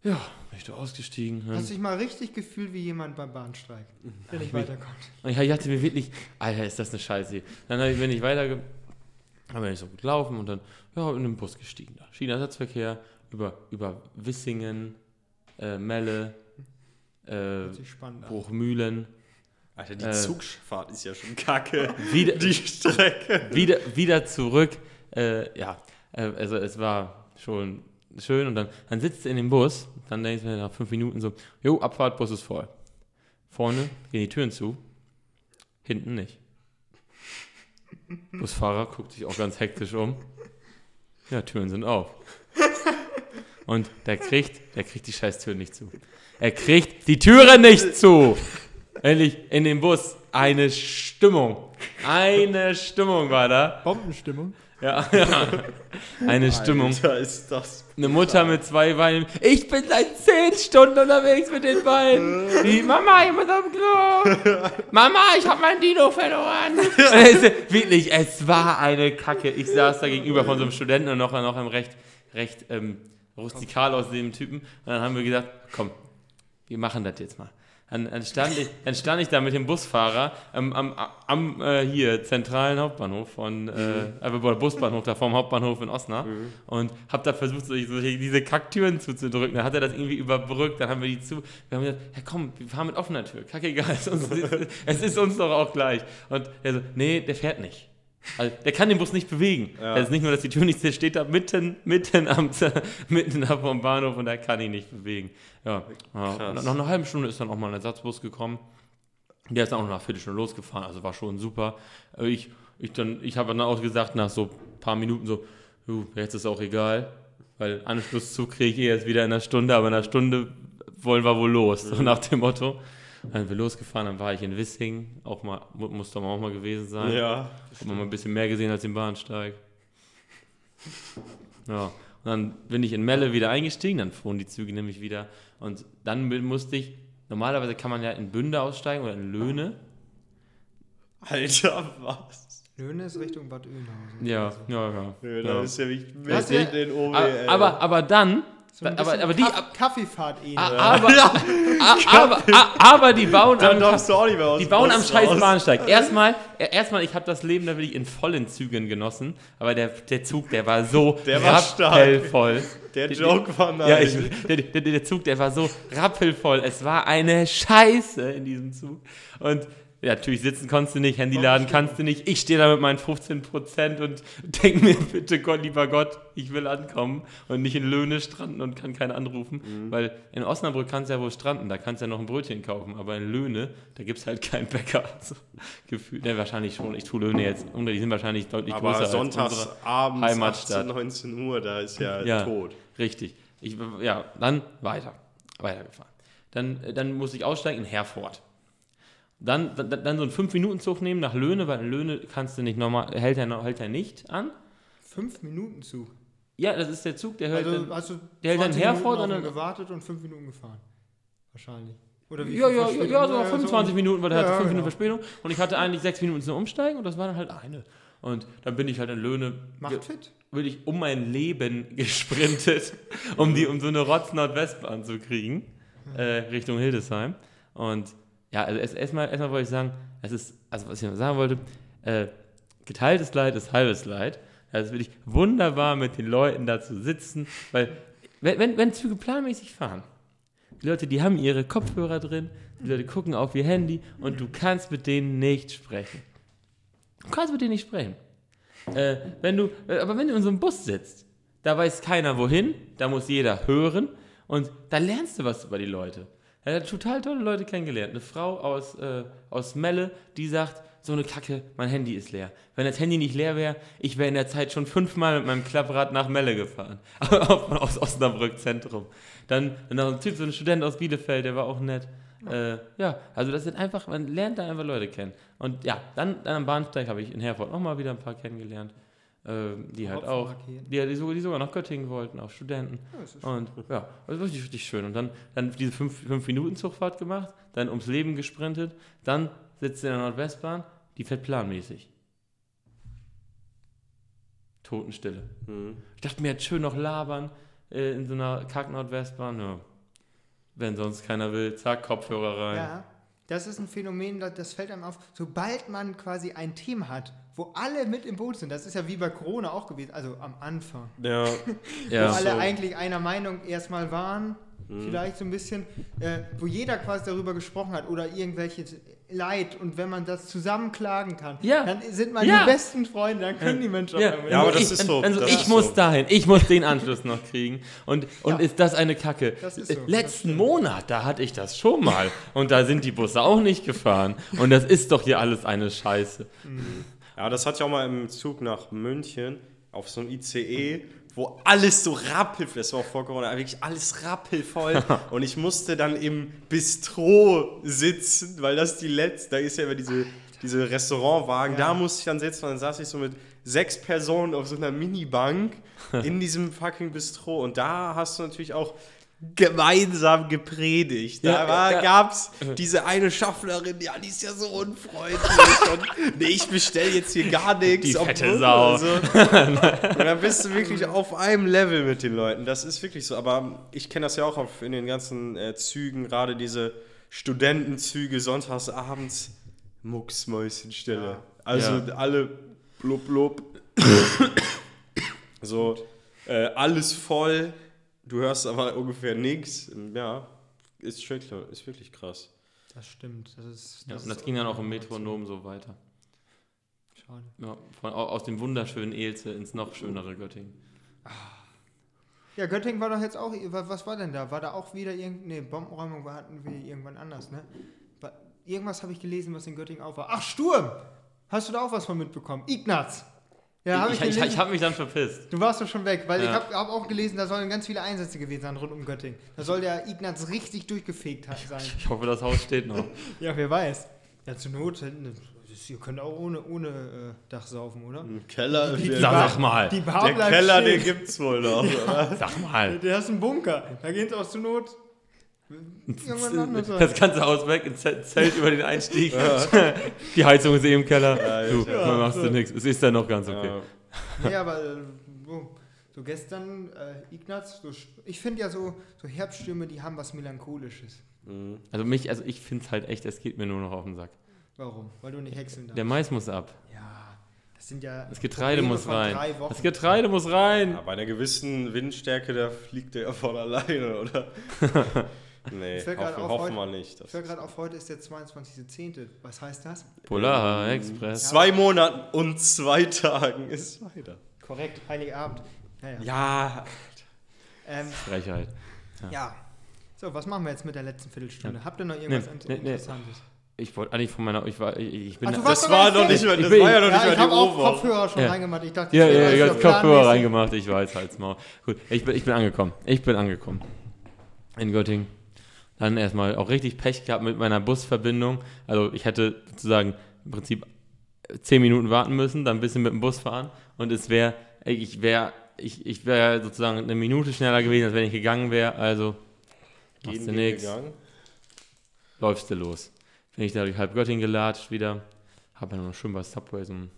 Ja, bin ich da ausgestiegen. Hast du dich mal richtig gefühlt wie jemand beim Bahnstreik, der nicht mich- weiterkommt? Und ich hatte mir wirklich, Alter, ist das eine Scheiße. Dann ich- bin ich weiter, dann bin ich so gut laufen und dann ja, in den Bus gestiegen. Da. Schienenersatzverkehr über, über Wissingen, äh, Melle, äh. Bruchmühlen. Alter, die Äh. Zugfahrt ist ja schon kacke. Wieder, Die Strecke. wieder, wieder zurück. Äh, ja, äh, also es war schon schön und dann, dann sitzt du in dem Bus, dann denkst du nach fünf Minuten so, jo, Abfahrt, Bus ist voll. Vorne gehen die Türen zu, hinten nicht. Busfahrer guckt sich auch ganz hektisch um. Ja, Türen sind auf. Und der kriegt, der kriegt die scheiß Türen nicht zu. Er kriegt die Türen nicht zu. Endlich in dem Bus eine Stimmung. Eine Stimmung war da. Bombenstimmung. Ja, ja. Eine Stimmung. Alter, ist das. Eine Mutter mit zwei Beinen. Ich bin seit zehn Stunden unterwegs mit den Beinen. Wie, Mama, ich muss auf Klo. Mama, ich habe mein Dino verloren. wirklich, es war eine Kacke. Ich saß da gegenüber von so einem Studenten und noch, noch einem recht, recht ähm, rustikal aussehenden Typen. Und dann haben wir gesagt, komm, wir machen das jetzt mal. Dann, dann, stand, ich, dann stand ich da mit dem Busfahrer ähm, am, am äh, hier zentralen Hauptbahnhof von, äh, also Busbahnhof da vorm Hauptbahnhof in Osnabrück und hab da versucht, so, so diese Kacktüren zuzudrücken. Dann hat er das irgendwie überbrückt, dann haben wir die zu. Wir haben gesagt, ja komm, wir fahren mit offener Tür, kackegal, es es ist uns doch auch gleich. Und er so, nee, der fährt nicht. Also, der kann den Bus nicht bewegen. Ja. Das ist nicht nur, dass die Tür nicht, steht da mitten, mitten am mitten vom Bahnhof und der kann ihn nicht bewegen. Ja, ja. Nach einer halben Stunde ist dann auch mal ein Ersatzbus gekommen. Der ist dann auch noch nach Viertelstunde losgefahren, also war schon super. Äh, Ich, ich, dann- ich habe dann auch gesagt, nach so ein paar Minuten so, "Du, jetzt ist auch egal, weil Anschlusszug kriege ich eh erst wieder in einer Stunde, aber in einer Stunde wollen wir wohl los, so nach dem Motto. Dann sind wir losgefahren, dann war ich in Wissing, auch mal, mu- muss da auch mal gewesen sein. Ja. Hat man mal ein bisschen mehr gesehen als den Bahnsteig. Ja, und dann bin ich in Melle wieder eingestiegen, dann fuhren die Züge nämlich wieder. Und dann mu- musste ich, normalerweise kann man ja in Bünde aussteigen oder in Löhne. Alter, was? Löhne ist Richtung Bad Oeynhausen. Ja, ja, ja. Nö, ja. da ist ja wie Das mitten ja- in den OW, Aber, ey. aber, aber dann, So ein aber, aber die, Kaff- Kaffeefahrt a- aber, aber, aber die bauen am, Die bauen am scheiß. Bahnsteig. Erstmal, er- erstmal, ich habe das Leben da wirklich in vollen Zügen genossen, aber der, der Zug, der war so Der war stark. rappelvoll. Der Die- Joke war nice. Ja, ich, der, der, der Zug, der war so rappelvoll. Es war eine Scheiße in diesem Zug. Und ja, natürlich sitzen konntest du nicht, Handy laden kannst du nicht. Ich stehe da mit meinen 15% und denke mir, bitte Gott, lieber Gott, ich will ankommen und nicht in Löhne stranden und kann keinen anrufen. Weil in Osnabrück kannst du ja wohl stranden, da kannst du ja noch ein Brötchen kaufen. Aber in Löhne, da gibt es halt keinen Bäcker. Also, gefühlt, ne, wahrscheinlich schon. Ich tue Löhne jetzt, die sind wahrscheinlich deutlich aber größer als sonntags unsere. abends Heimatstadt. 18, 19 Uhr, da ist ja, Ja. tot. Richtig. Ich, ja, dann weiter. Weitergefahren. Dann, äh, dann musste ich aussteigen in Herford. Dann, dann, dann so einen 5-Minuten-Zug nehmen nach Löhne, weil in Löhne kannst du nicht normal, hält er, hält er nicht an. Fünf Minuten Zug. Ja, das ist der Zug, der hält Also dann, du der hält dann 20 Herford ihn dann- gewartet und fünf Minuten gefahren. Wahrscheinlich. Oder wie Ja, ja, ja, so Ja, 25 Minuten, weil der Ja, hatte 5 genau. Minuten Verspätung und ich hatte eigentlich 6 Minuten zum Umsteigen und das war dann halt eine. Und dann bin ich halt in Löhne Macht fit. bin ich um mein Leben gesprintet, um, die, um so eine Rotz-Nordwestbahn zu kriegen, äh, Richtung Hildesheim. Und ja, also erst- erstmal erst wollte ich sagen, es ist, also was ich noch sagen wollte, äh, geteiltes Leid ist halbes Leid. Also es wirklich wunderbar mit den Leuten da zu sitzen, weil wenn, wenn, wenn Züge planmäßig fahren, die Leute, die haben ihre Kopfhörer drin, die Leute gucken auf ihr Handy und du kannst mit denen nicht sprechen. Du kannst mit denen nicht sprechen. Äh, wenn du, äh, aber wenn du in so einem Bus sitzt, da weiß keiner wohin, da muss jeder hören und da lernst du was über die Leute. Er hat total tolle Leute kennengelernt. Eine Frau aus, äh, aus Melle, die sagt, so eine Kacke, mein Handy ist leer. Wenn das Handy nicht leer wäre, ich wäre in der Zeit schon fünfmal mit meinem Klapprad nach Melle gefahren. aus Osnabrück Zentrum. Dann noch ein Typ, so ein Student aus Bielefeld, der war auch nett. Äh, ja, also das sind einfach, man lernt da einfach Leute kennen. Und ja, dann, dann am Bahnsteig habe ich in Herford noch mal wieder ein paar kennengelernt, die halt auch, die, die, sogar, die sogar nach Göttingen wollten, auch Studenten. Ja, das ist Und ja, das war richtig, richtig schön. Und dann, dann diese 5-Minuten-Zugfahrt gemacht, dann ums Leben gesprintet, dann sitzt in der Nordwestbahn, die fährt planmäßig. Totenstille. Mhm. Ich dachte mir jetzt schön noch labern äh, in so einer Kack-Nordwestbahn. Ja. Wenn sonst keiner will, zack, Kopfhörer rein. Ja, das ist ein Phänomen, das, das fällt einem auf. Sobald man quasi ein Thema hat, wo alle mit im Boot sind, das ist ja wie bei Corona auch gewesen, also am Anfang, Ja, Ja. wo alle so. eigentlich einer Meinung erstmal waren vielleicht so ein bisschen, äh, wo jeder quasi darüber gesprochen hat oder irgendwelches Leid und wenn man das zusammen klagen kann, Ja. dann sind man Ja. die besten Freunde, dann können die Menschen auch Ja, damit. Ja, aber das ich, ist so, Also das ich ist muss so. dahin, ich muss den Anschluss noch kriegen. Und, und Ja. ist das eine Kacke? Das ist so, das Letzten Monat, da hatte ich das schon mal. Und da sind die Busse auch nicht gefahren. Und das ist doch hier alles eine Scheiße. Ja, das hatte ich auch mal im Zug nach München auf so einem ICE, wo alles so rappelvoll, das war auch vor Corona, wirklich alles rappelvoll. und ich musste dann im Bistro sitzen, weil das die letzte, da ist ja immer diese, diese Restaurantwagen, Ja. da musste ich dann sitzen und dann saß ich so mit sechs Personen auf so einer Minibank in diesem fucking Bistro und da hast du natürlich auch gemeinsam gepredigt. Da war, ja. gab's diese eine Schaffnerin, ja, die ist ja so unfreundlich und nee, ich bestelle jetzt hier gar nichts. Die fette Sau. Also, und dann bist du wirklich auf einem Level mit den Leuten. Das ist wirklich so. Aber ich kenne das ja auch auf, in den ganzen äh, Zügen, gerade diese Studentenzüge sonntags abends, Mucksmäuschenstelle. Ja. Also Ja. alle blub blub. so, äh, alles voll. Du hörst aber ungefähr nichts. Ja, ist wirklich, ist wirklich krass. Das stimmt. Das ist, Ja, das und das ist ging dann auch im Metronom so weiter. Schade. Ja, von, au- aus dem wunderschönen Elze ins noch schönere Göttingen. Ja, Göttingen war doch jetzt auch. wa- Was war denn da? War da auch wieder irgendeine nee, Bombenräumung? war- Hatten wir irgendwann anders, ne? Irgendwas habe ich gelesen, was in Göttingen auch war. Ach, Sturm! Hast du da auch was von mitbekommen? Ignaz! Ja, habe ich, ich ich, gelesen. ich habe mich dann verpisst. du warst doch schon weg, weil ich Ja. habe hab auch gelesen, da sollen ganz viele Einsätze gewesen sein rund um Göttingen. Da soll der Ignaz richtig durchgefegt sein. Ich hoffe, das Haus steht noch. Ja, wer weiß. Ja, zur Not, äh, das- ihr könnt auch ohne, ohne äh, Dach saufen, oder? Im Keller, Die- die der, Sag, Bar- sag mal. Die Bar der Keller, stehen. den gibt's wohl noch. oder? Sag mal. Der ist ein Bunker. Da geht's auch zur Not. Irgendwann anders. Das ganze Haus weg, ein Zelt, über den Einstieg. Die Heizung ist eh im Keller. Du, Ja, man machst so. du nichts. Es ist dann noch ganz okay. Ja. Nee, aber äh, so, gestern, äh, Ignaz, so, ich finde ja so, so Herbststürme, die haben was Melancholisches. Mhm. Also mich, also ich finde es halt echt, es geht mir nur noch auf den Sack. Warum? Weil du nicht häckseln darfst. Der Mais muss ab. ja, das sind ja. Das Getreide Probleme muss rein. Drei Wochen. Das Getreide muss rein. Ja, bei einer gewissen Windstärke, da fliegt der ja von alleine, oder? nee, Ich grad hoffen, wir nicht. Ich höre gerade auf, heute ist der 22.10. Was heißt das? Polar Express. zwei Monaten und zwei Tagen ist weiter. Korrekt, Heiligabend. Naja. Ja, Ähm, Frechheit. ja. So, was machen wir jetzt mit der letzten Viertelstunde? Ja. Habt ihr noch irgendwas Nee, Int- nee, nee. Interessantes? Ich wollte eigentlich von meiner, ich war, ich, ich bin. Warst das war noch nicht mal, Ich das bin- war ja noch Ja, nicht ich mal habe die auch Ohrwurm. Kopfhörer schon Ja. reingemacht. Ich dachte, ja, ja, ja, ganz Kopfhörer reingemacht. Ich weiß, halt's Maul. Gut, ich bin, ich bin angekommen. Ich bin angekommen. In Göttingen. Dann erstmal auch richtig Pech gehabt mit meiner Busverbindung. Also ich hätte sozusagen im Prinzip zehn Minuten warten müssen, dann ein bisschen mit dem Bus fahren und es wäre, ich wäre, ich, ich wäre sozusagen eine Minute schneller gewesen, als wenn ich gegangen wäre. Also machst du gegangen. läufst du los. Bin ich da durch halb Göttingen gelatscht wieder, habe dann noch schön bei Subway so ein,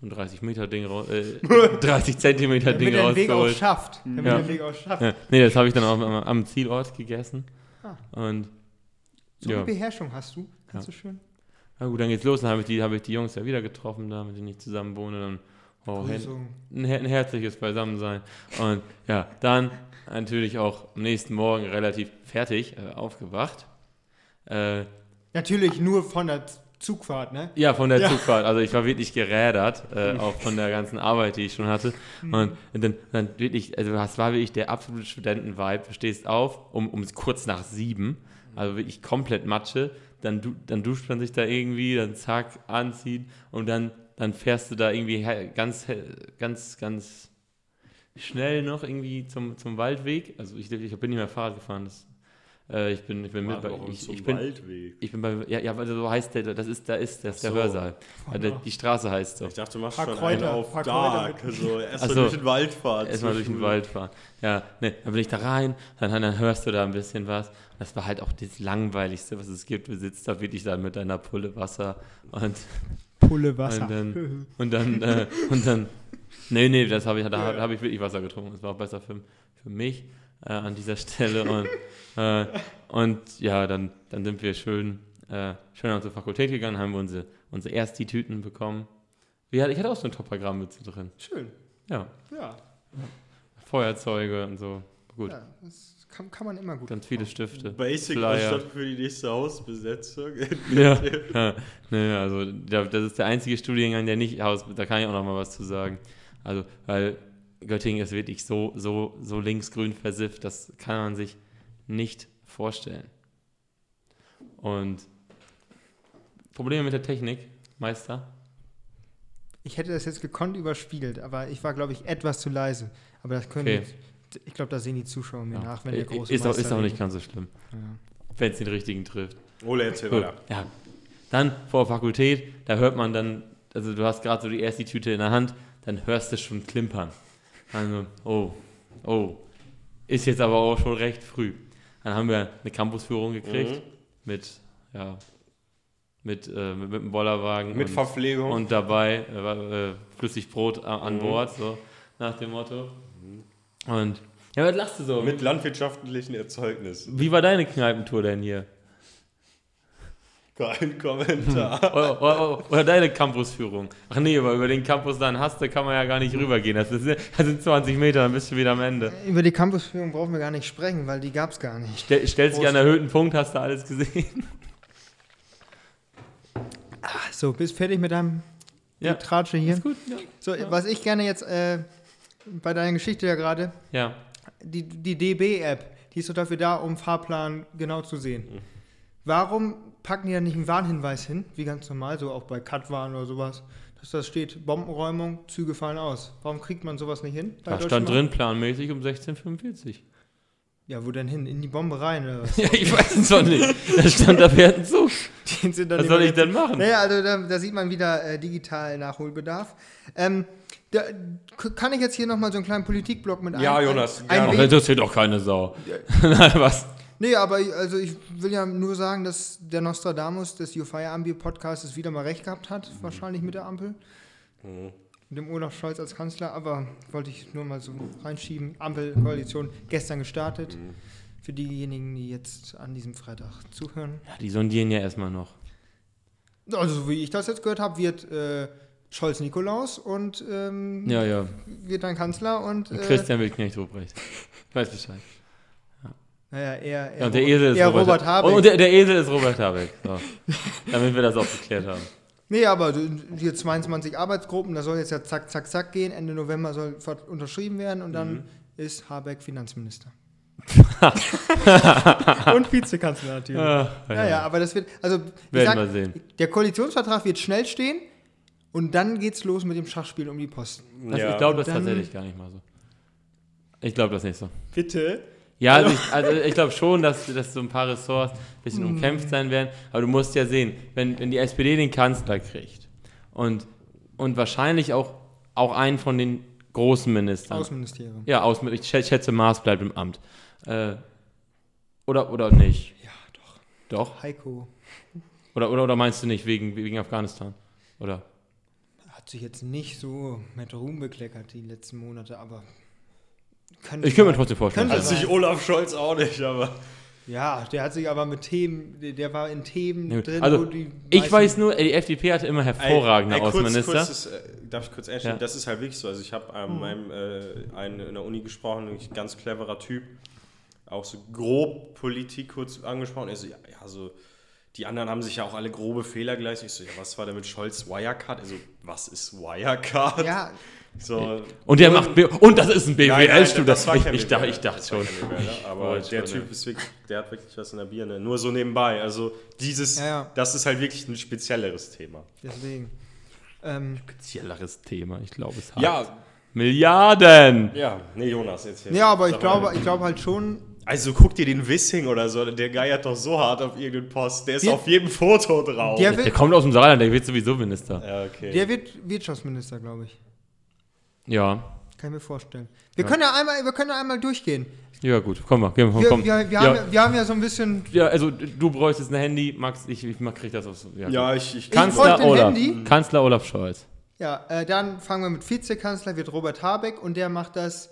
so ein 30 Meter Ding, raus- äh, 30 Zentimeter Ding Damit er den Weg auch rausgeholt. schafft. Damit Ja. den Weg auch schafft. Ja, nee, das habe ich dann auch am, am Zielort gegessen. Ah. Und So ja. eine Beherrschung hast du. Ganz so schön. na gut, dann geht's los. Dann habe ich, die- habe ich die Jungs ja wieder getroffen, da mit denen ich zusammen wohne. Dann oh, ein, ein herzliches Beisammensein. Und ja, dann natürlich auch am nächsten Morgen relativ fertig äh, aufgewacht. Äh, Natürlich nur von der Zugfahrt, ne? ja, von der Ja. Zugfahrt. Also ich war wirklich gerädert, äh, auch von der ganzen Arbeit, die ich schon hatte. Und dann, dann wirklich, also das war wirklich der absolute Studenten-Vibe. Du stehst auf um, um kurz nach sieben, also wirklich komplett Matsche. Dann, du, dann duscht man sich da irgendwie, dann zack, anziehen und dann, dann fährst du da irgendwie ganz, ganz, ganz schnell noch irgendwie zum, zum Waldweg. Also ich, ich bin nicht mehr Fahrrad gefahren. Das, äh, ich bin, ich bin mit bei, ich, ich bin, Waldweg? ich bin bei, ja, ja, weil so heißt der, das ist, da ist, das ist der so. Hörsaal. Also der, die Straße heißt so. Ich dachte, du machst Paar schon Kräuter, einen auf paar Dark. So, erst Ach mal so. durch den Wald fahren. Erstmal durch den Wald fahren. Ja, ne, dann bin ich da rein, dann, dann hörst du da ein bisschen was. Das war halt auch das Langweiligste, was es gibt. Du sitzt da wirklich dann mit deiner Pulle Wasser und, Pulle Wasser. und dann, und dann, äh, und dann, nee, nee, das habe ich, da habe ich wirklich Wasser getrunken. Das war auch besser für, für mich äh, an dieser Stelle. Und, äh, und ja, dann, dann sind wir schön, äh, schön an unsere Fakultät gegangen, haben wir unsere, unsere Ersti-Tüten bekommen. Ich hatte auch so ein Toppergramm mit drin. Schön. Ja, Ja. Feuerzeuge und so. Gut, Ja, das kann, kann man immer gut. ganz viele Stifte. Basic Flyer. Für die nächste Hausbesetzung. Ja, ja. Nee, also da- das ist der einzige Studiengang, der nicht Haus, da kann ich auch noch mal was zu sagen. Also, weil Göttingen ist wirklich so, so, so linksgrün versifft, das kann man sich nicht vorstellen. Und Probleme mit der Technik, Meister? Ich hätte das jetzt gekonnt überspielt, aber ich war, glaube ich, etwas zu leise. Aber das können Okay. jetzt, ich glaube, da sehen die Zuschauer mir Ja. nach, wenn der große ist, auch, Meister ist auch nicht ganz so schlimm, Ja. wenn es den richtigen trifft. Ole, erzähl Gut, weiter. ja. Dann vor der Fakultät, da hört man dann, also du hast gerade so die erste Tüte in der Hand, dann hörst du schon klimpern. Also, oh, oh, ist jetzt aber auch schon recht früh. Dann haben wir eine Campusführung gekriegt Mhm. mit, ja, mit, äh, mit, mit einem Bollerwagen Mit und, Verpflegung. und dabei äh, war, äh, Flüssigbrot a- an Mhm. Bord, so nach dem Motto. Und, ja, was lachst du so? mit landwirtschaftlichen Erzeugnissen. Wie war deine Kneipentour denn hier? Kein Kommentar. Oder, oder, oder deine Campusführung. Ach nee, aber über den Campus da in Haste kann man ja gar nicht rübergehen. Das, ist, das sind 20 Meter, dann bist du wieder am Ende. Über die Campusführung brauchen wir gar nicht sprechen, weil die gab es gar nicht. Stell, stellst dich an erhöhten Punkt, hast du alles gesehen. So, bist fertig mit deinem Ja. Tratsche hier? Ist gut, ja. So, was ich gerne jetzt äh, bei deiner Geschichte ja gerade, Ja, die, die DB-App, die ist doch dafür da, um Fahrplan genau zu sehen. Warum packen die da nicht einen Warnhinweis hin, wie ganz normal, so auch bei Cut-Warn oder sowas, dass da steht, Bombenräumung, Züge fallen aus. Warum kriegt man sowas nicht hin? bei da Deutschen stand drin planmäßig um 16.45 Ja, wo denn hin? In die Bombe rein oder was? Ja, ich weiß es doch nicht. Da stand, da fährt ein Zug. Was soll ich denn machen? Naja, also da, da sieht man wieder äh, digital Nachholbedarf. Ähm, da, kann ich jetzt hier nochmal so einen kleinen Politikblock mit Ja, ein- Jonas, ein, gerne. ein wenig- das interessiert doch keine Sau. Nein, was? Nee, aber ich, also ich will ja nur sagen, dass der Nostradamus des You Feierabend Podcasts wieder mal recht gehabt hat, wahrscheinlich mit der Ampel. Mit dem Olaf Scholz als Kanzler, aber wollte ich nur mal so reinschieben. Ampelkoalition gestern gestartet. Für diejenigen, die jetzt an diesem Freitag zuhören. Ja, die sondieren ja erstmal noch. Also, so wie ich das jetzt gehört habe, wird äh, Scholz Nikolaus und ähm, Ja, ja. wird dann Kanzler und, Und äh, Christian Wildknecht Ruprecht. Weiß Bescheid. Naja, er, er, Ja, und der Esel ist er Robert, Robert Habeck. Und der, der Esel ist Robert Habeck. So. Damit wir das auch geklärt haben. Nee, aber hier 22 Arbeitsgruppen, da soll jetzt ja zack, zack, zack gehen. Ende November soll unterschrieben werden und Mhm. dann ist Habeck Finanzminister. und Vizekanzler natürlich. Ah, ja, ja, aber das wird, also ich Werden sag, wir sehen. der Koalitionsvertrag wird schnell stehen und dann geht's los mit dem Schachspiel um die Posten. Das, Ja. Ich glaube das tatsächlich gar nicht mal so. Ich glaube das nicht so. Bitte? Ja, also ich, also ich glaube schon, dass, dass so ein paar Ressorts ein bisschen Mhm. umkämpft sein werden. Aber du musst ja sehen, wenn, wenn die SPD den Kanzler kriegt und, und wahrscheinlich auch, auch einen von den großen Ministern. Außenministerium. ja, aus, ich schä- schätze, Maas bleibt im Amt. Äh, oder, oder nicht? Ja, doch. Doch? Heiko Oder, oder, oder meinst du nicht wegen, wegen Afghanistan? Oder? hat sich jetzt nicht so mit Ruhm bekleckert die letzten Monate, aber Ich könnte mir trotzdem vorstellen. Also sich Olaf Scholz auch nicht, aber. Ja, der hat sich aber mit Themen, der- war in Themen Ja, gut. drin, Also, wo die Ich weiß nur, die FDP hatte immer hervorragende Ey, ey, kurz- Außenminister. Kurz, das, äh, darf ich kurz einstellen? Ja. Das ist halt wirklich so. Also ich habe ähm, meinem äh, einen in der Uni gesprochen, ein ganz cleverer Typ, auch so grob Politik kurz angesprochen. Er so, ja, ja, so, die anderen haben sich ja auch alle grobe Fehler geleistet. Ich so, ja, was war denn mit Scholz Wirecard? Also, was ist Wirecard? Ja, So, Und der macht B und das ist ein war Ich, ich, dachte, ich dachte das war schon. BWL, aber wollte der Typ ist wirklich, der hat wirklich was in der Birne. Nur so nebenbei. Also dieses, Ja, ja. das ist halt wirklich ein spezielleres Thema. deswegen. Ähm, Spezielleres Thema, ich glaube es hat. Ja, Milliarden! ja, nee, Jonas, jetzt hier. ja, aber ich glaube, ich glaube halt schon, Also guck dir den Wissing oder so, der geiert doch so hart auf irgendeinen Post. Der ist Der- auf jedem Foto drauf. der Der wird, kommt aus dem Saarland, der wird sowieso Minister. ja, okay. der wird Wirtschaftsminister, glaube ich. Ja. Kann ich mir vorstellen. Wir können ja einmal, wir können ja einmal durchgehen. Ja, gut, komm mal, komm, Wir, komm. wir, wir, ja. haben, ja, wir haben ja so ein bisschen. ja, also du bräuchtest ein Handy, Max, ich, ich krieg das aus. Ja, ja, ich, ich Ich Kanzler ein Olaf. Handy. Kanzler Olaf Scholz. Ja, äh, dann fangen wir mit Vizekanzler, wird Robert Habeck und der macht das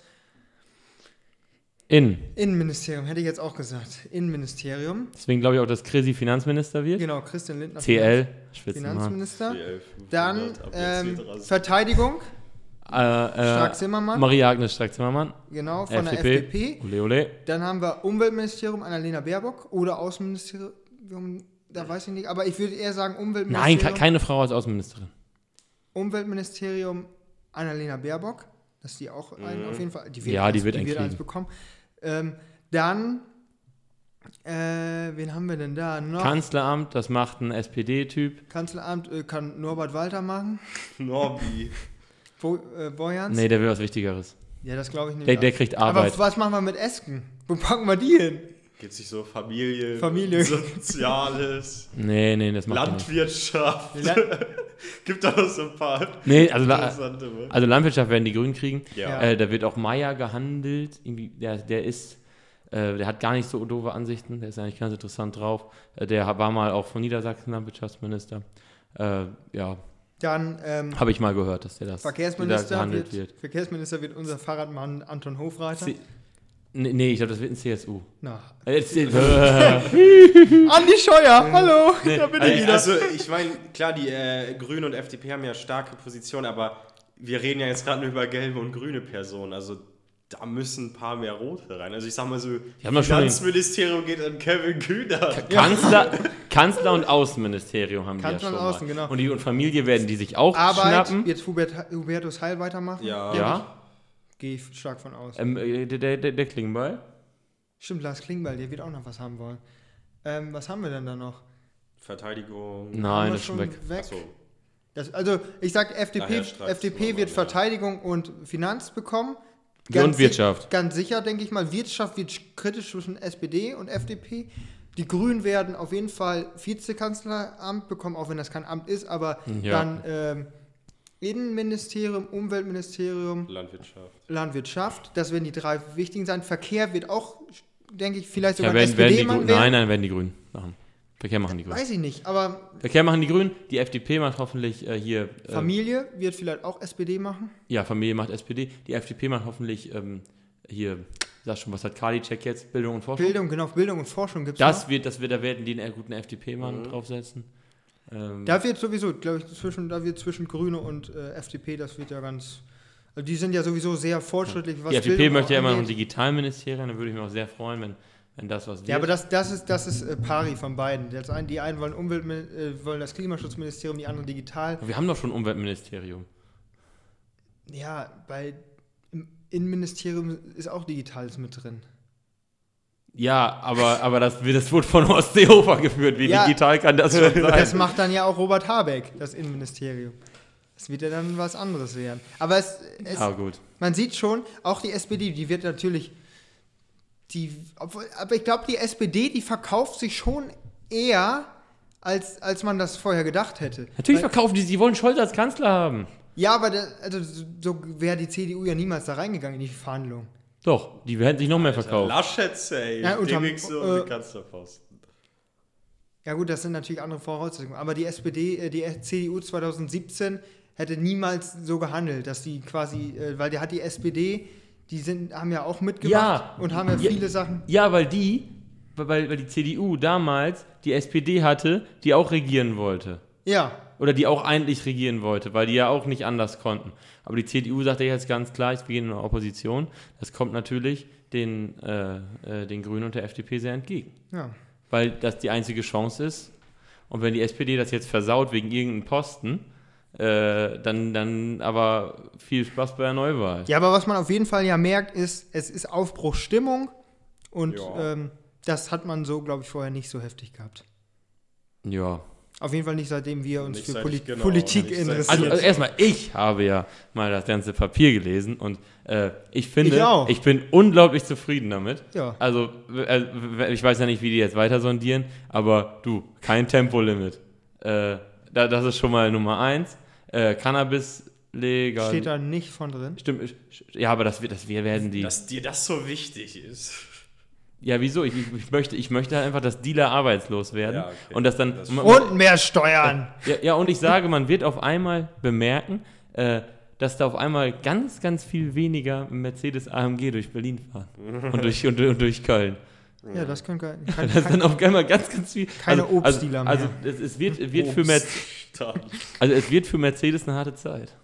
In. Innenministerium, hätte ich jetzt auch gesagt. Innenministerium. Deswegen glaube ich auch, dass Chrissy Finanzminister wird. Genau, Christian Lindner. CL. Finanzminister. Elf- Dann jetzt ähm. Verteidigung. Äh, äh, Strack-Zimmermann. Maria-Agnes Strack-Zimmermann. Genau, von FDP. der FDP. Ole, ole. Dann haben wir Umweltministerium Annalena Baerbock oder Außenministerium, da weiß ich nicht, aber ich würde eher sagen Nein, Umweltministerium. ke keine Frau als Außenministerin. Umweltministerium Annalena Baerbock, dass die auch einen auf jeden Fall, die wird, Ja, eins, die wird einen eins bekommen. Ähm, dann, äh, wen haben wir denn da noch? Kanzleramt, das macht ein SPD-Typ. Kanzleramt äh, kann Norbert Walter machen. Norbi. Bo, äh, Bojans? Nee, der will was Wichtigeres. Ja, das glaube ich nicht. Der, der kriegt aber Arbeit. was machen wir mit Esken? Wo packen wir die hin? Geht sich so Familie, Familie. Soziales, Nee, nee, das macht nicht. Landwirtschaft. La- Gibt da noch so ein paar Nee, also, ne? also Landwirtschaft werden die Grünen kriegen. Ja. Äh, da wird auch Meier gehandelt. Irgendwie, der, der ist, äh, der hat gar nicht so doofe Ansichten. Der ist eigentlich ganz interessant drauf. Äh, der war mal auch von Niedersachsen Landwirtschaftsminister. Äh, ja, Dann ähm, habe ich mal gehört, dass der das da Verkehrsminister, gehandelt wird, wird. Verkehrsminister wird unser Fahrradmann Anton Hofreiter. C- Nee, nee, ich glaube, das wird ein CSU. Na. Äh, Andi Scheuer, hallo! da bin ich Also, wieder. also ich meine, klar, die äh, Grünen und FDP haben ja starke Positionen, aber wir reden ja jetzt gerade nur über gelbe und grüne Personen. Also da müssen ein paar mehr rote rein. Also ich sag mal so, Finanzministerium geht an Kevin Kühnert. Kanzler, Kanzler und Außenministerium haben Kanzler die ja und schon Außen, mal. genau. Und die und Familie werden die sich auch Arbeit schnappen. wird Hubert, Hubertus Heil weitermachen. Ja. Ja, Gehe ich stark von aus. ähm, äh, der, der, der, Klingbeil. Stimmt, Lars Klingbeil, der wird auch noch was haben wollen. Ähm, was haben wir denn da noch? Verteidigung. Haben Nein, wir das ist schon weg. Achso. Das, also, ich sag, FDP, Daher FDP wird ja. Verteidigung und Finanz bekommen. Und si- Wirtschaft. Ganz sicher, denke ich mal. Wirtschaft wird sch- kritisch zwischen SPD und FDP. Die Grünen werden auf jeden Fall Vizekanzleramt bekommen, auch wenn das kein Amt ist, aber Ja. dann ähm, Innenministerium, Umweltministerium, Landwirtschaft. Landwirtschaft. Das werden die drei wichtigen sein. Verkehr wird auch, denke ich, vielleicht Ja, sogar ein werden, werden die Grünen. werden. Nein, nein, werden die Grünen machen. Verkehr machen die Grünen. Weiß ich nicht, aber Verkehr machen die Grünen. Die FDP macht hoffentlich äh, hier. Äh, Familie wird vielleicht auch SPD machen. ja, Familie macht SPD. Die FDP macht hoffentlich ähm, hier. Sag schon, was hat Karliczek jetzt? Bildung und Forschung. Bildung, genau, Bildung und Forschung gibt es Das wird, das wird, da werden die einen guten FDP-Mann Mhm. draufsetzen. Ähm, Da wird sowieso, glaube ich, zwischen, da wird zwischen Grüne und äh, FDP, das wird ja ganz. Also die sind ja sowieso sehr fortschrittlich, was die FDP Bildung möchte ja immer noch ein. Digitalministerium. Da würde ich mich auch sehr freuen, wenn, wenn das was wird. Ja, aber das, das ist, das ist äh, pari von beiden. Das ein, die einen wollen Umwelt, äh, wollen das Klimaschutzministerium, die anderen digital. wir haben doch schon ein Umweltministerium. Ja, bei Innenministerium ist auch Digitales mit drin. Ja, aber, aber das, wird- das wurde von Horst Seehofer geführt. Wie Ja. digital kann das schon Das sein? macht dann ja auch Robert Habeck, das Innenministerium. Das wird ja dann was anderes werden. Aber es, es, Ah, gut. Man sieht schon, auch die SPD, die wird natürlich, die, obwohl, aber ich glaube, die SPD, die verkauft sich schon eher, als, als man das vorher gedacht hätte. Natürlich Weil, verkaufen die, sie wollen Scholz als Kanzler haben. Ja, aber da, also so- wäre die CDU ja niemals da reingegangen in die Verhandlungen. Doch, die hätten sich noch mehr verkauft. Laschet safe. Ja, unterm- Dem so äh, die Kanzlerposten. Ja gut, das sind natürlich andere Voraussetzungen. Aber die SPD, äh, die CDU 2017 hätte niemals so gehandelt, dass die quasi, äh, weil die hat die SPD, die sind, haben ja auch mitgemacht Ja. und haben ja Ja. viele Sachen. Ja, weil die, weil, weil die CDU damals die SPD hatte, die auch regieren wollte. Ja, Oder die auch eigentlich regieren wollte, weil die ja auch nicht anders konnten. Aber die CDU sagte jetzt ganz klar, ich beginne in der Opposition. Das kommt natürlich den, äh, äh, den Grünen und der FDP sehr entgegen. ja. Weil das die einzige Chance ist. Und wenn die SPD das jetzt versaut wegen irgendeinem Posten, äh, dann, dann aber viel Spaß bei der Neuwahl. Ja, aber was man auf jeden Fall ja merkt, ist, es ist Aufbruchsstimmung und Ja. ähm, das hat man so, glaube ich, vorher nicht so heftig gehabt. Ja. Auf jeden Fall nicht, seitdem wir uns Nicht für Poli genau, Politik interessieren. Also, also erstmal, ich habe ja mal das ganze Papier gelesen und äh, ich finde, Ich auch. bin unglaublich zufrieden damit. Ja. Also, äh, ich weiß ja nicht, wie die jetzt weiter sondieren, aber du, kein Tempolimit. Äh, da, das ist schon mal Nummer eins. Äh, Cannabis legal. Steht da nicht von drin. Stimmt, ich- ja, aber das, wird- das wir werden die. Dass dir das so wichtig ist. Ja, wieso? Ich, ich, ich, möchte, ich möchte halt einfach, dass Dealer arbeitslos werden. Ja, okay. Und dass dann. Das- man- Und mehr Steuern. Ja, ja, und ich sage, man wird auf einmal bemerken, äh, dass da auf einmal ganz, ganz viel weniger Mercedes AMG durch Berlin fahren und durch, und, und durch Köln. Ja, das können kein, kein, Das ist dann auf einmal ganz, ganz viel. Keine also, Obstdealer also, mehr. Also es, es, wird, wird für also es wird für Mercedes eine harte Zeit.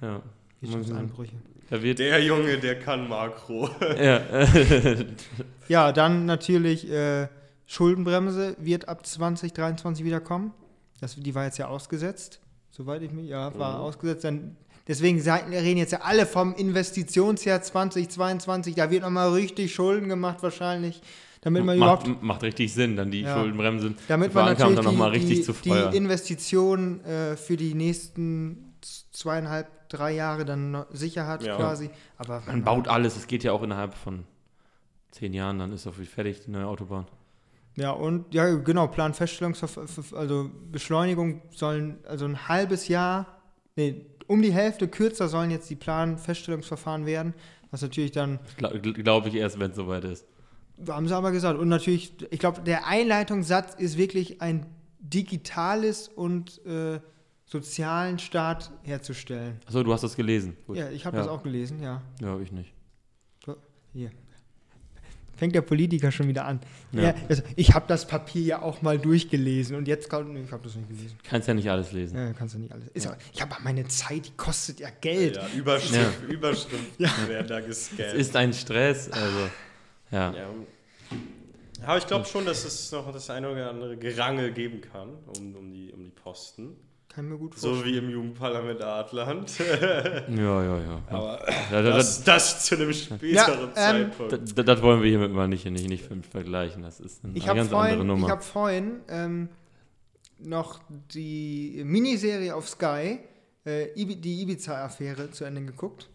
Ja. Wirtschaftseinbrüche. Da wird, Der Junge, der kann Makro. ja, Ja, dann natürlich äh, Schuldenbremse wird ab 2023 wieder kommen. Das, die war jetzt ja ausgesetzt, soweit ich mich, ja, war ausgesetzt. Dann, deswegen reden jetzt ja alle vom Investitionsjahr 2022. Da wird nochmal richtig Schulden gemacht wahrscheinlich, damit man überhaupt macht, macht richtig Sinn, dann die Ja. Schuldenbremsen Damit man natürlich dann nochmal die, richtig die, zu feuern. die Investitionen äh, für die nächsten zweieinhalb, drei Jahre dann sicher hat Ja. quasi. Aber Man baut alles, es geht ja auch innerhalb von zehn Jahren, dann ist auch wieder fertig, die neue Autobahn. Ja, und ja, genau, Planfeststellungsverfahren, also Beschleunigung sollen, also ein halbes Jahr, nee, um die Hälfte kürzer sollen jetzt die Planfeststellungsverfahren werden, was natürlich dann, Glaube glaub ich erst, wenn es soweit ist. haben sie aber gesagt, und natürlich, ich glaube, der Einleitungssatz ist wirklich ein digitales und äh, sozialen Staat herzustellen. Achso, du hast das gelesen. Gut. Ja, ich habe Ja. das auch gelesen, ja. Ja, ich nicht. Hier. Fängt der Politiker schon wieder an. Ja. Ja. also ich habe das Papier ja auch mal durchgelesen und jetzt nee, ich habe das nicht gelesen. Kannst ja nicht alles lesen. Ja, kannst du nicht alles. Ist aber, ich habe meine Zeit, die kostet ja Geld. Ja, Überschrift, Überschrift werden da gescannt. Es ist ein Stress, also, ja. Ja. Aber ich glaube schon, dass es noch das eine oder andere Gerangel geben kann um, um, die, um die Posten. Kann ich mir gut vorstellen. So wie im Jugendparlament Adland. Ja, ja, ja. Aber Ja, das, das, das zu einem späteren Ja, ähm, Zeitpunkt. das, das wollen wir hiermit mal nicht, nicht, nicht vergleichen. Das ist eine ich habe ganz andere vorhin, ich Nummer. hab vorhin ähm, noch die Miniserie auf Sky, äh, die Ibiza-Affäre, zu Ende geguckt.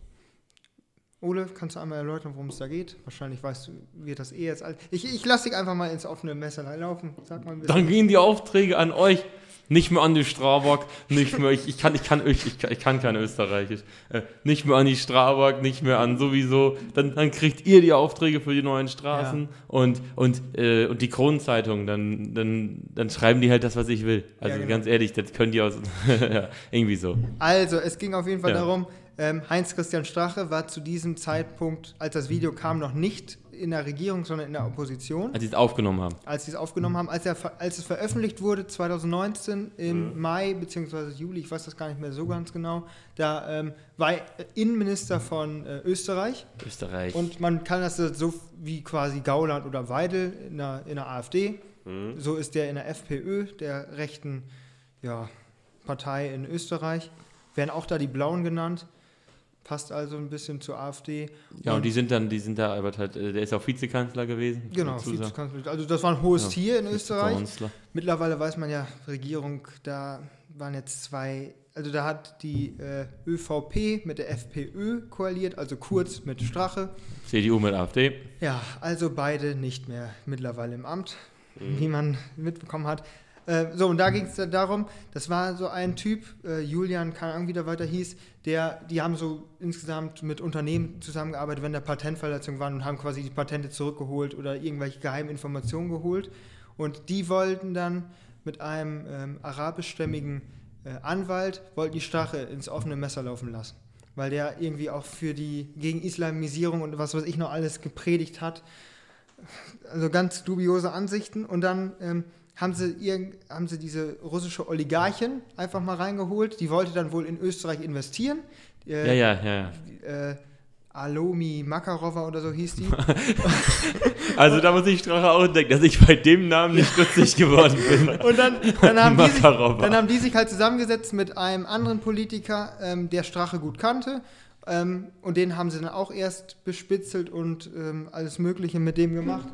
Ole, kannst du einmal erläutern, worum es da geht? Wahrscheinlich weißt du, wird das eh jetzt alt. Ich, ich lasse dich einfach mal ins offene Messer laufen. Sag mal ein bisschen. Dann gehen die Aufträge an euch. Nicht mehr an die Strabag, nicht mehr, ich, ich, kann, ich, kann, ich, ich, kann- ich kann kein Österreichisch. Äh, nicht mehr an die Strabag, nicht mehr an sowieso. Dann, dann kriegt ihr die Aufträge für die neuen Straßen Ja. und, und, äh, und die Kronenzeitung, dann, dann, dann schreiben die halt das, was ich will. Also Ja, genau. ganz ehrlich, das können die aus. ja, irgendwie so. Also, es ging auf jeden Fall darum, ähm, Heinz-Christian Strache war zu diesem Zeitpunkt, als das Video kam, noch nicht in der Regierung, sondern in der Opposition. Als sie es aufgenommen haben. Als sie es aufgenommen haben, als, er, als es veröffentlicht wurde, 2019 im Mai bzw. Juli, ich weiß das gar nicht mehr so ganz genau, da ähm, war er Innenminister von äh, Österreich Österreich. und man kann das so wie quasi Gauland oder Weidel in der, in der AfD. So ist der in der FPÖ, der rechten ja, Partei in Österreich. Werden auch da die Blauen genannt. Passt also ein bisschen zur AfD. ja, und die sind dann, die sind da, aber halt, äh, der ist auch Vizekanzler gewesen. Genau. Vizekanzler. also das war ein hohes Ja, Tier in Österreich. Mittlerweile weiß man ja, Regierung, da waren jetzt zwei, also da hat die äh, ÖVP mit der FPÖ koaliert, also Kurz mit Strache. CDU mit AfD. Ja, also beide nicht mehr mittlerweile im Amt, wie man mitbekommen hat. Äh, so, und da ging es darum, das war so ein Typ, äh, Julian, keine Ahnung, wie der weiter hieß, der, die haben so insgesamt mit Unternehmen zusammengearbeitet, wenn da Patentverletzungen waren und haben quasi die Patente zurückgeholt oder irgendwelche geheimen Informationen geholt. Und die wollten dann mit einem ähm, arabischstämmigen äh, Anwalt, wollten die Strache ins offene Messer laufen lassen. Weil der irgendwie auch für die gegen Islamisierung und was weiß ich noch alles gepredigt hat. Also ganz dubiose Ansichten. Und dann ähm, haben, sie irgend, haben sie diese russische Oligarchin einfach mal reingeholt. Die wollte dann wohl in Österreich investieren. Äh, Ja, ja, ja, ja. Äh, Alomi Makarova oder so hieß die. Also da muss ich Strache auch denken, dass ich bei dem Namen nicht stutzig geworden bin. Und dann, dann, haben die sich, dann haben die sich halt zusammengesetzt mit einem anderen Politiker, ähm, der Strache gut kannte. Ähm, und den haben sie dann auch erst bespitzelt und ähm, alles Mögliche mit dem gemacht.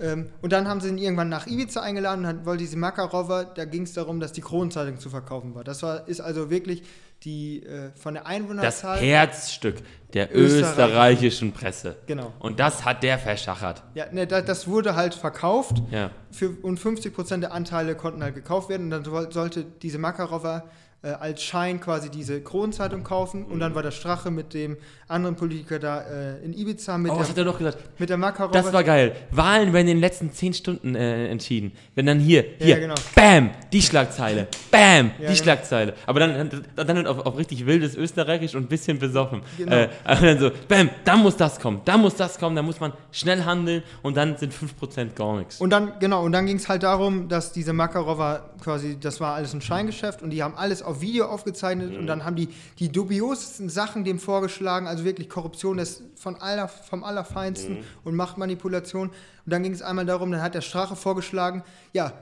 Ähm, und dann haben sie ihn irgendwann nach Ibiza eingeladen und dann wollte diese Makarova, da ging es darum, dass die Kronenzeitung zu verkaufen war. Das war, ist also wirklich die äh, von der Das Einwohnerzahl. Herzstück der Österreich. österreichischen Presse. Genau. Und das hat der verschachert. Ja, ne, da, das wurde halt verkauft. Ja. Für, und 50% der Anteile konnten halt gekauft werden. Und dann soll- sollte diese Makarova äh, als Schein quasi diese Kronenzeitung kaufen. Und Mhm. dann war der Strache mit dem anderen Politiker da äh, in Ibiza mit, Oh, was hat der, er noch gesagt? mit der Makarova. Das war geil. Wahlen werden in den letzten zehn Stunden äh, entschieden. Wenn dann hier, hier, Ja, genau. bam, die Schlagzeile, bam, die genau. Schlagzeile. Aber dann, dann, dann auf, auf richtig wildes Österreichisch und ein bisschen besoffen. Genau. Äh, aber dann so, bam, da muss das kommen, da muss das kommen, da muss man schnell handeln und dann sind 5% gar nichts. Und dann, genau, und dann ging es halt darum, dass diese Makarova quasi, das war alles ein Scheingeschäft und die haben alles auf Video aufgezeichnet und dann haben die die dubiosesten Sachen dem vorgeschlagen, also wirklich Korruption ist von aller, vom Allerfeinsten und Machtmanipulation. Und dann ging es einmal darum, dann hat der Strache vorgeschlagen, ja,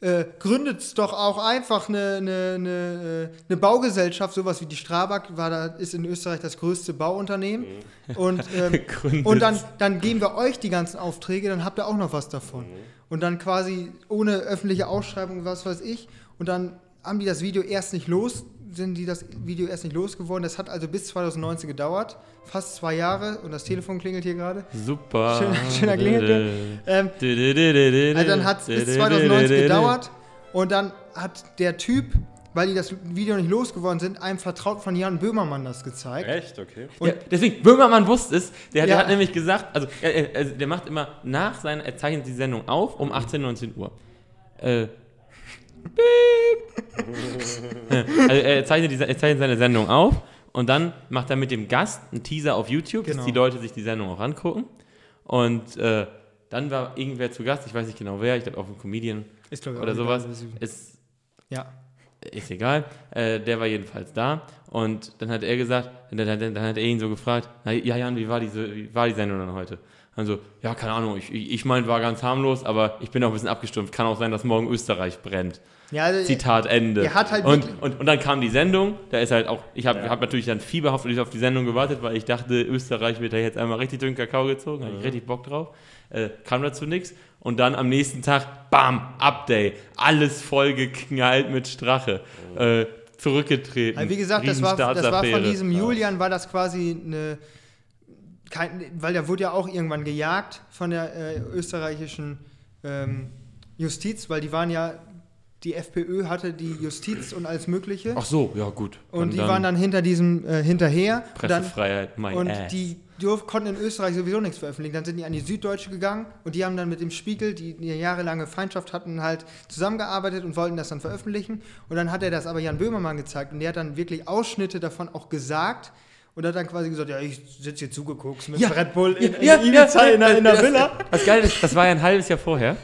äh, gründet doch auch einfach eine, eine, eine, eine Baugesellschaft, sowas wie die Strabag, war da, ist in Österreich das größte Bauunternehmen. Und, ähm, und dann, dann geben wir euch die ganzen Aufträge, dann habt ihr auch noch was davon. Und dann quasi ohne öffentliche Ausschreibung, was weiß ich. Und dann haben die das Video erst nicht los, sind die das Video erst nicht losgeworden. Das hat also bis 2019 gedauert, fast zwei Jahre. Und das Telefon klingelt hier gerade. Super. Schöner- schöner Klingelton. Ähm, also dann hat es bis 2019 gedauert und dann hat der Typ, weil die das Video nicht losgeworden sind, einem vertraut von Jan Böhmermann das gezeigt. Echt? Okay. Und- ja, deswegen, Böhmermann wusste es. Der, der Ja. hat nämlich gesagt, also, er, er, also der macht immer nach seiner, er zeichnet die Sendung auf um 18, 19 Uhr. Äh. also er zeichnet, die, er zeichnet seine Sendung auf und dann macht er mit dem Gast einen Teaser auf YouTube, Genau. dass die Leute sich die Sendung auch angucken. Und äh, dann war irgendwer zu Gast, ich weiß nicht genau wer, ich glaube auch ein Comedian Ist, ich, oder sowas. ist- Ja. ist egal. Äh, der war jedenfalls da und dann hat er gesagt, dann, dann, dann hat er ihn so gefragt, na, ja Jan, wie war, diese, wie war die Sendung dann heute? Also, ja, keine Ahnung, ich, ich, ich meine, war ganz harmlos, aber ich bin auch ein bisschen abgestumpft. Kann auch sein, dass morgen Österreich brennt. Ja, also, Zitat Ende. hat halt und, und, und dann kam die Sendung, da ist halt auch, ich habe hab natürlich dann fieberhaft auf die Sendung gewartet, weil ich dachte, Österreich wird da jetzt einmal richtig den Kakao gezogen, hatte ich richtig Bock drauf. Äh, kam dazu nichts. Und dann am nächsten Tag, bam, Update. Alles vollgeknallt mit Strache. Äh, zurückgetreten. Also wie gesagt, das war, das war von diesem Julian, war das quasi eine. Kein, weil der wurde ja auch irgendwann gejagt von der äh, österreichischen ähm, Justiz, weil die waren ja. Die FPÖ hatte die Justiz und alles Mögliche. Ach so, ja gut. und die waren dann hinter diesem äh, hinterher. Und dann, Pressefreiheit, mein Und Ass. die durf, konnten in Österreich sowieso nichts veröffentlichen. Dann sind die an die Süddeutsche gegangen und die haben dann mit dem Spiegel, die eine jahrelange Feindschaft hatten, halt zusammengearbeitet und wollten das dann veröffentlichen. Und dann hat er das aber Jan Böhmermann gezeigt und der hat dann wirklich Ausschnitte davon auch gesagt. Und hat dann quasi gesagt, ja, ich sitze hier zugeguckt mit Ja, Red Bull in, ja, in, ja, Ibiza ja, in, der- in der das- Villa. Das Geile ist, das war ja ein halbes Jahr vorher.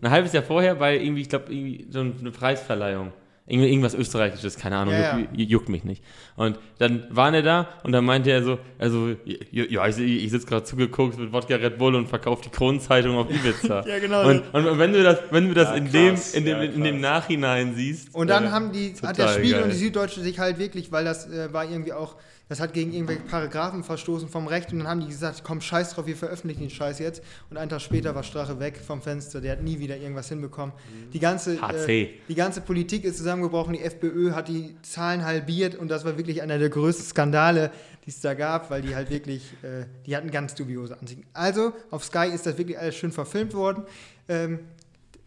Ein halbes Jahr vorher bei irgendwie, ich glaube, irgendwie so eine Preisverleihung. Irgendwas Österreichisches, keine Ahnung, Ja, juckt, juckt mich nicht. Und dann waren er da und dann meinte er so, also, ja, ja, ich, ich sitze gerade zugeguckt mit Wodka Red Bull und verkaufe die Kronenzeitung auf Ibiza. Ja, genau. Und, und wenn du das, wenn du das Ja, in, dem, in, dem, ja, in dem. Nachhinein siehst. Und dann äh, haben die, hat der Spiegel geil. und die Süddeutsche sich halt wirklich, weil das äh, war irgendwie auch, das hat gegen irgendwelche Paragraphen verstoßen vom Recht und dann haben die gesagt, komm, scheiß drauf, wir veröffentlichen den Scheiß jetzt. Und einen Tag später war Strache weg vom Fenster, der hat nie wieder irgendwas hinbekommen. Die ganze, äh, die ganze Politik ist zusammengebrochen, die FPÖ hat die Zahlen halbiert und das war wirklich einer der größten Skandale, die es da gab, weil die halt wirklich, äh, die hatten ganz dubiose Ansichten. Also, auf Sky ist das wirklich alles schön verfilmt worden. Ähm,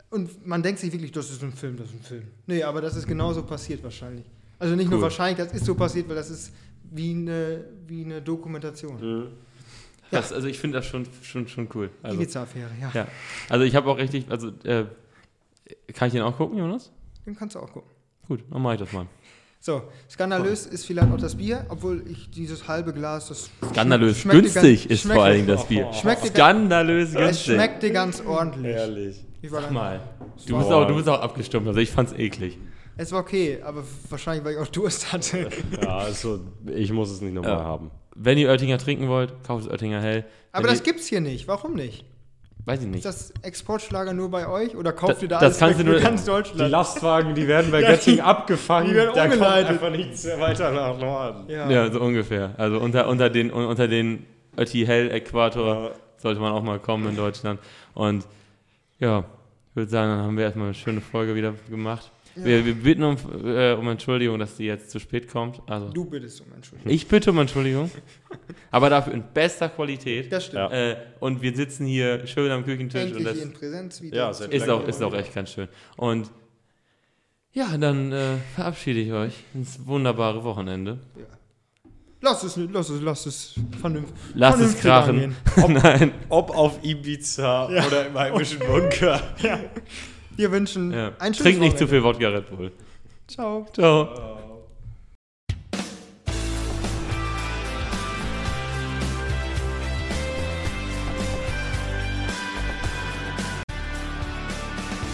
und man denkt sich wirklich, das ist ein Film, das ist ein Film. Nee, aber das ist genauso passiert wahrscheinlich. Also nicht nur Cool. wahrscheinlich, das ist so passiert, weil das ist wie eine, wie eine Dokumentation. Das, also ich finde das schon, schon, schon cool. Also, Ibiza-Affäre, ja. ja. also ich habe auch richtig, also äh, kann ich den auch gucken, Jonas? Den kannst du auch gucken. Gut, dann mache ich das mal. So, skandalös ist vielleicht auch das Bier, obwohl ich dieses halbe Glas, das Skandalös schmeckt günstig ganz- ist vor allen Dingen das Bier. Schmeckt dir ganz- Skandalös Es günstig. schmeckt dir ganz ordentlich. Ehrlich. Wie war Sag mal. Du bist, auch, du bist auch abgestumpft, also ich fand's eklig. Es war okay, aber wahrscheinlich, weil ich auch Durst hatte. Ja, also ich muss es nicht nochmal Ja. haben. Wenn ihr Oettinger trinken wollt, kauft es Oettinger Hell. Aber Wenn das ihr, gibt's hier nicht. Warum nicht? Weiß ich Ist nicht. das Exportschlager nur bei euch oder kauft Da- ihr da das alles kannst du nur- ganz Die Deutschland? Lastwagen, die werden bei Ja, Göttingen die- abgefangen. die werden da kommt einfach nichts mehr weiter nach Norden. Ja. so ungefähr. Also unter, unter den, unter den Ötti Hell-Äquator Ja. sollte man auch mal kommen in Deutschland. Und ja, ich würde sagen, dann haben wir erstmal eine schöne Folge wieder gemacht. Wir, wir bitten um, äh, um Entschuldigung, dass die jetzt zu spät kommt. Also, Du bittest um Entschuldigung. ich bitte um Entschuldigung. aber dafür in bester Qualität. Das stimmt. Ja. Äh, und wir sitzen hier schön am Küchentisch und Endlich das in Präsenz wieder. Ja, ist auch, ist auch echt ganz schön. Und ja, dann äh, verabschiede ich euch ins wunderbare Wochenende. Lass es, lass es, lass es vernünftig. Lasst es vernünftig krachen. angehen. Nein. Ob auf Ibiza oder im heimischen Bunker. Wir wünschen Ja. ein schönes Trink nicht zu Wochenende. viel Wodka Red Bull. Ciao. Ciao.